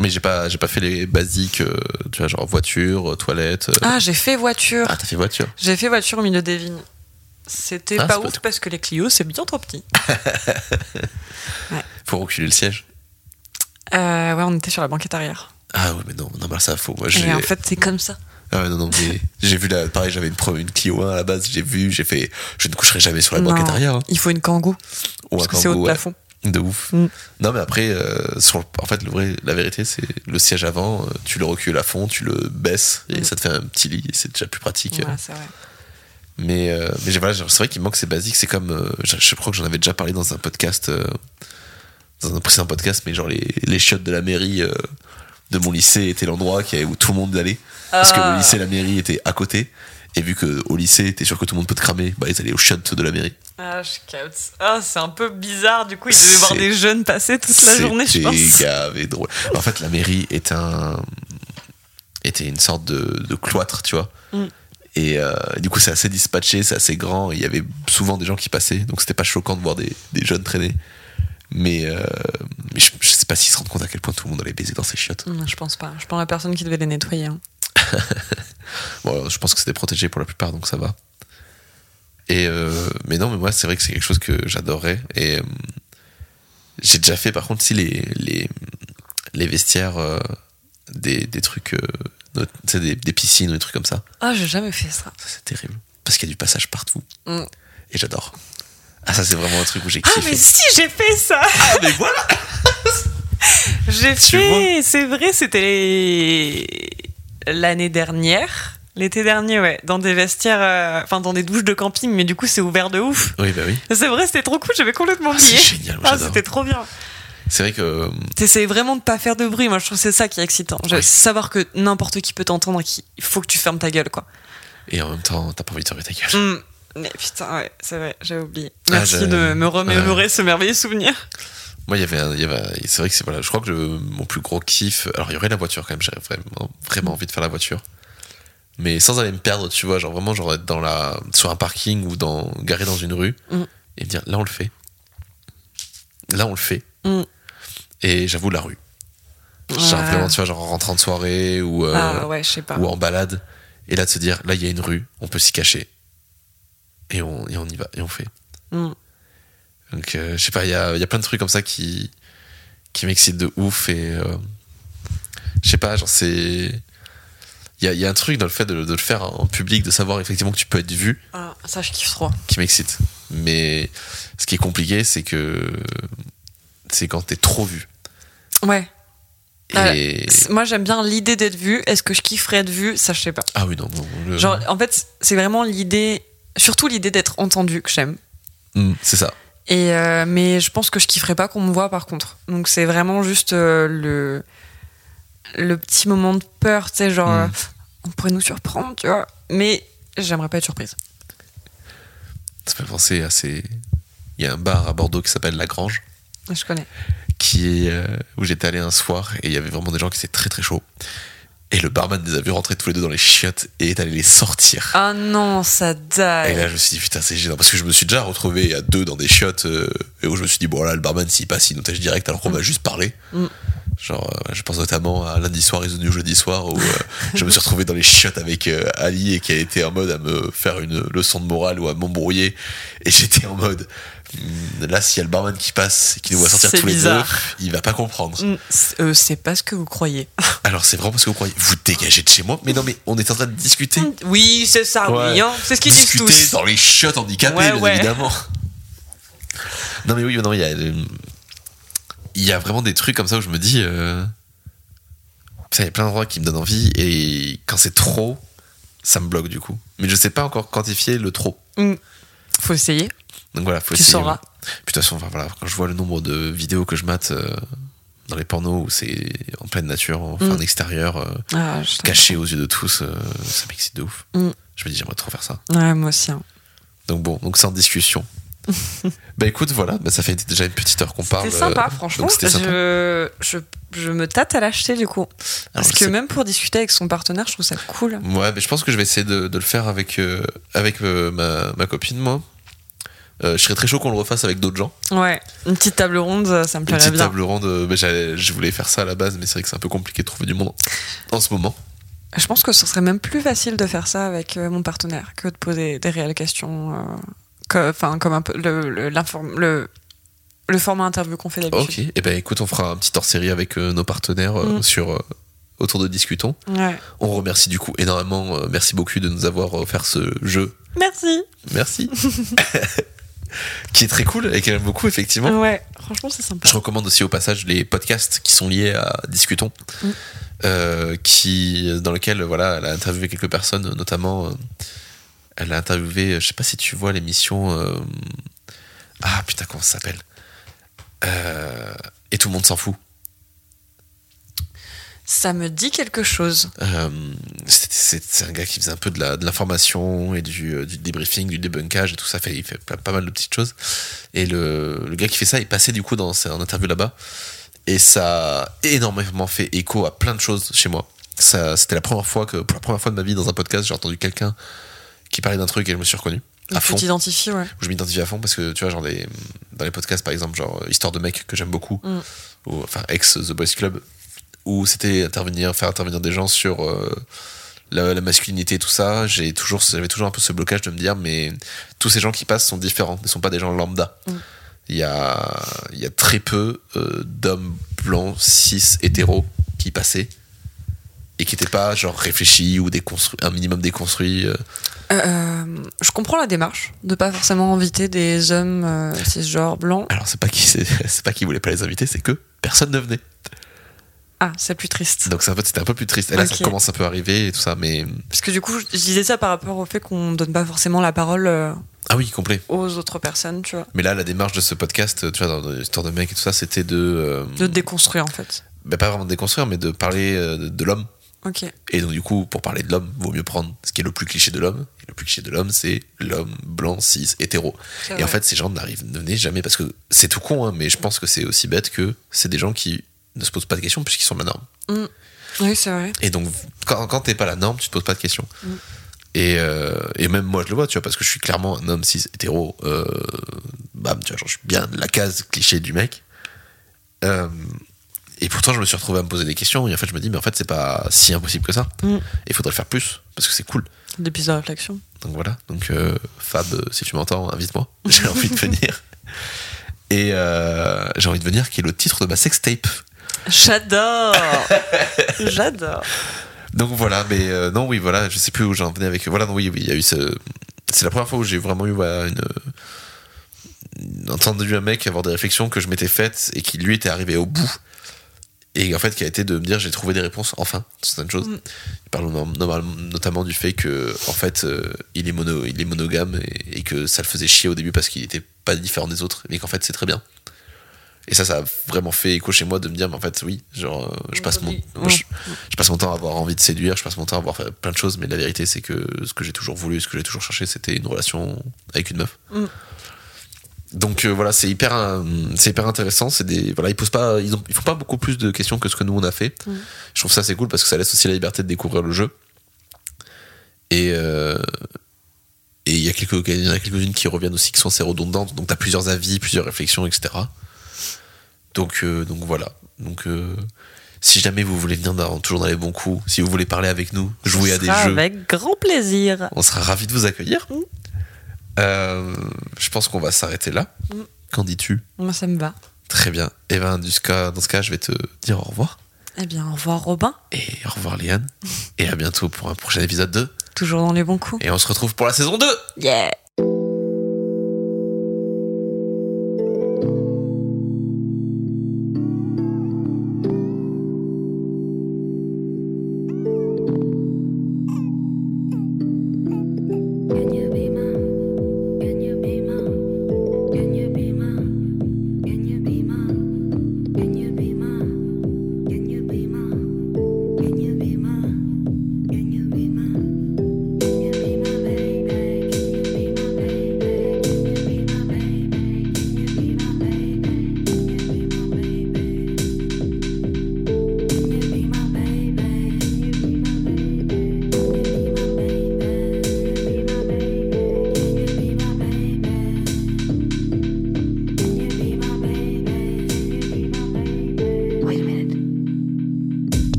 Mais j'ai pas, j'ai pas fait les basiques, euh, tu vois, genre voiture, euh, toilette. euh. Ah, j'ai fait voiture. Ah, t'as fait voiture J'ai fait voiture au milieu des vignes. C'était Ah, pas ouf parce que les Clio, c'est bien trop petit. [LAUGHS] Faut reculer le siège. Euh, ouais, on était sur la banquette arrière. Ah ouais, mais non, non, bah ça, faut. Moi. Et en fait, c'est comme ça. Ah ouais, non, non, mais [LAUGHS] j'ai vu la. Pareil, j'avais une, Clio 1 à la base, j'ai vu, j'ai fait. Je ne coucherai jamais sur la banquette arrière. hein. Il faut une kangou. Ou un Parce que c'est haut Kangoo, de ouais. plafond. De ouf. Mm. Non, mais après, euh, sur en fait, le vrai, la vérité, c'est le siège avant, euh, tu le recules à fond, tu le baisses et Mm. ça te fait un petit lit et c'est déjà plus pratique. Ouais, c'est vrai. Mais, euh, mais voilà, c'est vrai qu'il manque ces basiques. C'est comme. euh, je, je crois que j'en avais déjà parlé dans un podcast. dans un précédent podcast, mais genre les, les chiottes de la mairie de mon lycée étaient l'endroit qui- où tout le monde allait. Parce que Ah. le lycée et la mairie étaient à côté. Et vu qu'au lycée, t'es sûr que tout le monde peut te cramer, bah ils allaient aux chiottes de la mairie. Ah, je capte. Ah, c'est un peu bizarre. Du coup, il devait voir des jeunes passer toute la journée, je pense. Gavé drôle. En fait, la mairie est un était une sorte de, de cloître, tu vois. Mm. Et euh, du coup, c'est assez dispatché, c'est assez grand. et Il y avait souvent des gens qui passaient, donc c'était pas choquant de voir des, des jeunes traîner. Mais, euh, mais je, je sais pas s'ils se rendent compte à quel point tout le monde allait baiser dans ces chiottes. Je pense pas. Je pense à la personne qui devait les nettoyer. hein. [LAUGHS] Bon, je pense que c'était protégé pour la plupart, donc ça va. Et euh, mais non, mais moi, c'est vrai que c'est quelque chose que j'adorerais. Et euh, j'ai déjà fait, par contre, si les, les, les vestiaires euh, des, des trucs, des, des piscines ou des trucs comme ça. Ah, j'ai jamais fait ça. Ça, c'est terrible. Parce qu'il y a du passage partout. Mm. Et j'adore. Ah, ça, c'est vraiment un truc où j'ai Ah, kiffé. mais si, j'ai fait ça Ah, mais voilà [LAUGHS] J'ai fait, c'est vrai, c'était l'année dernière. L'été dernier, ouais, dans des vestiaires, euh, enfin dans des douches de camping, mais du coup c'est ouvert de ouf. Oui, bah oui. C'est vrai, c'était trop cool, j'avais complètement Ah, c'est oublié. génial, Ah, c'était trop bien. C'est vrai que. euh, T'essayes vraiment de pas faire de bruit, moi je trouve que c'est ça qui est excitant. Savoir que n'importe qui peut t'entendre qu'il faut que tu fermes ta gueule, quoi. Et en même temps, t'as pas envie de fermer ta gueule. Hum, Mais putain, ouais, c'est vrai, j'avais oublié. Ah, Merci j'ai- de me remémorer ce merveilleux souvenir. Moi, il y avait, un- il y avait c'est vrai que c'est voilà, je crois que le- mon plus gros kiff, alors il y aurait la voiture quand même, j'aurais vraiment, vraiment envie de faire la voiture, mais sans aller me perdre, tu vois, genre vraiment, genre être dans la, sur un parking ou dans, garé dans une rue Mm. et me dire, là on le fait, là on le fait, Mm. et j'avoue la rue, Ouais. vraiment, tu vois, genre en rentrant de soirée ou, euh, ah ouais, ou en balade, et là de se dire, là il y a une rue, on peut s'y cacher, et on, et on y va, et on fait. Hum. Donc, euh, je sais pas, il y a, y a plein de trucs comme ça qui, qui m'excitent de ouf. Et euh, je sais pas, genre, c'est. Il y a, y a un truc dans le fait de, de le faire en public, de savoir effectivement que tu peux être vu, Ah, ça, je kiffe trop. qui m'excite. Mais ce qui est compliqué, c'est que. C'est quand t'es trop vu. Ouais. Ah, Et. Moi, j'aime bien l'idée d'être vu. Est-ce que je kifferais être vu? Ça, je sais pas. Ah oui, non, non. le- Genre, en fait, c'est vraiment l'idée, surtout l'idée d'être entendu que j'aime. Hmm, c'est ça. Et euh, mais je pense que je kifferais pas qu'on me voit par contre. Donc c'est vraiment juste euh, le le petit moment de peur, tu sais, genre Mm. euh, on pourrait nous surprendre, tu vois. Mais j'aimerais pas être surprise. Ça fait penser à ces. Il y a un bar à Bordeaux qui s'appelle La Grange. Je connais. qui est, euh, où j'étais allé un soir et il y avait vraiment des gens qui étaient très très chauds. Et le barman les a vus rentrer tous les deux dans les chiottes et est allé les sortir. Ah non, ça Et daille. là, je me suis dit, putain, c'est gênant. Parce que je me suis déjà retrouvé à deux dans des chiottes euh, et où je me suis dit, bon, là, le barman, s'il passe, il nous tèche direct alors qu'on va juste parler. Mm. Genre, euh, je pense notamment à lundi soir the new jeudi soir où euh, je me suis retrouvé dans les chiottes avec euh, Ali et qui a été en mode à me faire une leçon de morale ou à m'embrouiller. Et j'étais en mode, là, s'il y a le barman qui passe et qui nous voit sortir tous les deux, il va pas comprendre. Mm, c'est- euh, c'est pas ce que vous croyez. [LAUGHS] Alors, c'est vraiment parce que vous croyez, vous dégagez de chez moi. Mais non, mais on est en train de discuter. Oui, c'est ça, Ouais. oui. hein. C'est ce qu'ils disent discuter tous. dans les chiottes handicapées, Ouais, bien ouais. évidemment. Non, mais oui, non, il y a. euh, Il y a vraiment des trucs comme ça où je me dis. euh, Il y a plein d'endroits qui me donnent envie et quand c'est trop, ça me bloque du coup. Mais je sais pas encore quantifier le trop. Faut essayer. Donc voilà, faut Tu essayer. sauras. Puis de toute façon, enfin, voilà, quand je vois le nombre de vidéos que je mate euh, dans les pornos où c'est en pleine nature, en Mm. en extérieur, euh, Ah, caché aux yeux de tous, euh, ça m'excite de ouf. Mm. Je me dis, j'aimerais trop faire ça. Ouais, moi aussi. hein. Donc bon, donc c'est en discussion. [LAUGHS] bah écoute, voilà, bah, ça fait déjà une petite heure qu'on parle. C'était sympa, euh, franchement. c'était sympa. Je, je, je me tâte à l'acheter du coup. Parce Alors, que même pour discuter avec son partenaire, je trouve ça cool. Ouais, mais je pense que je vais essayer de, de le faire avec, avec ma, ma copine, moi. Euh, je serais très chaud qu'on le refasse avec d'autres gens. Ouais, une petite table ronde, ça me Une plairait petite bien. table ronde. euh, bah, je voulais faire ça à la base, mais c'est vrai que c'est un peu compliqué de trouver du monde en ce moment. Je pense que ce serait même plus facile de faire ça avec euh, mon partenaire que de poser des réelles questions. euh, que- Enfin, comme un peu le, le, l'inform- le, le format interview qu'on fait d'habitude. Ok, et ben écoute, on fera un petit hors-série avec euh, nos partenaires Mm. sur autour de Discutons. Ouais. On remercie du coup énormément, merci beaucoup de nous avoir offert ce jeu. Merci. Merci. [LAUGHS] qui est très cool et que j'aime beaucoup, effectivement. Ouais, franchement, c'est sympa. Je recommande aussi au passage les podcasts qui sont liés à Discutons, Mm. euh, qui, dans lequel voilà, elle a interviewé quelques personnes, notamment euh, elle a interviewé, je sais pas si tu vois l'émission. euh, ah putain, comment ça s'appelle Et tout le monde s'en fout. Ça me dit quelque chose. Euh, c'est- un gars qui faisait un peu de l'information et du, euh, du débriefing, du débunkage et tout ça. Fait, il fait pas, mal de petites choses. Et le, le gars qui fait ça est passé du coup dans en interview là-bas. Et ça a énormément fait écho à plein de choses chez moi. C'était la première fois que, pour la première fois de ma vie, dans un podcast, j'ai entendu quelqu'un qui parlait d'un truc et je me suis reconnu à fond. t'identifier, ouais. Je m'identifie à fond parce que tu vois, genre dans les podcasts par exemple, genre Histoire de mec que j'aime beaucoup, Mm. ou enfin ex The Boys Club, où c'était intervenir, faire intervenir des gens sur euh, la, la masculinité et tout ça. J'ai toujours, j'avais toujours un peu ce blocage de me dire, mais tous ces gens qui passent sont différents, ne sont pas des gens lambda. Mm. Il y, a, il y a très peu euh, d'hommes blancs, cis, hétéros qui passaient et qui n'étaient pas genre réfléchis ou déconstruits, un minimum déconstruits. euh. Euh, je comprends la démarche de pas forcément inviter des hommes euh, cisgenres blancs. Alors c'est pas qui c'est [LAUGHS] c'est pas qu'ils voulaient pas les inviter, c'est que personne ne venait. Ah, c'est plus triste. Donc un peu- c'était un peu plus triste. Et là ça commence un peu à arriver et tout ça, mais Parce que du coup, je disais ça par rapport au fait qu'on donne pas forcément la parole euh, ah oui complet. aux autres personnes, tu vois. Mais là la démarche de ce podcast, tu vois, dans l'histoire de mec et tout ça, c'était de, euh, De déconstruire en fait. bah, pas vraiment de déconstruire, mais de parler euh, de, de l'homme. Ok. Et donc du coup, pour parler de l'homme, vaut mieux prendre ce qui est le plus cliché de l'homme. Et le plus cliché de l'homme, c'est l'homme blanc, cis, hétéro. Et vrai. en fait, ces gens n'arrivent, ne venaient jamais parce que c'est tout con, hein, mais je pense que c'est aussi bête que c'est des gens qui ne se posent pas de questions puisqu'ils sont la norme. Oui, c'est vrai. Et donc, quand, quand t'es pas la norme, tu te poses pas de questions. Mm. Et, euh, et même moi, je le vois, tu vois, parce que je suis clairement un homme cis hétéro. Euh, bam, tu vois, genre, je suis bien la case cliché du mec. Euh, et pourtant, je me suis retrouvé à me poser des questions. Et en fait, je me dis, mais en fait, c'est pas si impossible que ça. Mm. Et il faudrait le faire plus, parce que c'est cool. Des pistes de réflexion. Donc voilà. Donc, euh, Fab, si tu m'entends, invite-moi. [LAUGHS] J'ai envie de venir. Et euh, j'ai envie de venir, qui est le titre de ma sextape. J'adore [LAUGHS] J'adore Donc voilà, mais euh, non, oui, voilà, je sais plus où j'en venais avec. Voilà, non, oui, oui, il y a eu ce. C'est la première fois où j'ai vraiment eu voilà, une, entendu un mec avoir des réflexions que je m'étais faites et qui lui était arrivé au bout. Et en fait, qui a été de me dire j'ai trouvé des réponses enfin certaines choses. Mm. Il parle no- no- notamment du fait que en fait euh, il est mono, il est monogame et, et que ça le faisait chier au début parce qu'il était pas différent des autres, mais qu'en fait c'est très bien. Et ça, ça a vraiment fait écho chez moi de me dire, mais en fait, oui, genre, euh, je passe mon, je, je passe mon temps à avoir envie de séduire, je passe mon temps à avoir fait plein de choses, mais la vérité, c'est que ce que j'ai toujours voulu, ce que j'ai toujours cherché, c'était une relation avec une meuf. Mm. Donc euh, voilà, c'est hyper, euh, c'est hyper intéressant. C'est des, voilà, ils posent pas, ils, ont, ils font pas beaucoup plus de questions que ce que nous on a fait. Mm. Je trouve ça c'est cool parce que ça laisse aussi la liberté de découvrir le jeu. Et euh, et il y a quelques, il y en a quelques-unes qui reviennent aussi qui sont assez redondantes. Donc t'as plusieurs avis, plusieurs réflexions, etc. Donc, euh, donc voilà. Donc, euh, si jamais vous voulez venir dans- toujours dans les bons coups, si vous voulez parler avec nous, jouer Ce à des jeux, Avec grand plaisir. on sera ravis de vous accueillir. Mm. Euh, je pense qu'on va s'arrêter là. Mm. Qu'en dis-tu? Moi, ça me va. Très bien. Et ben, du cas- dans ce cas, je vais te dire au revoir. Eh bien, au revoir, Robin. Et au revoir, Liane. [LAUGHS] Et à bientôt pour un prochain épisode 2. Toujours dans les bons coups. Et on se retrouve pour la saison 2 Yeah!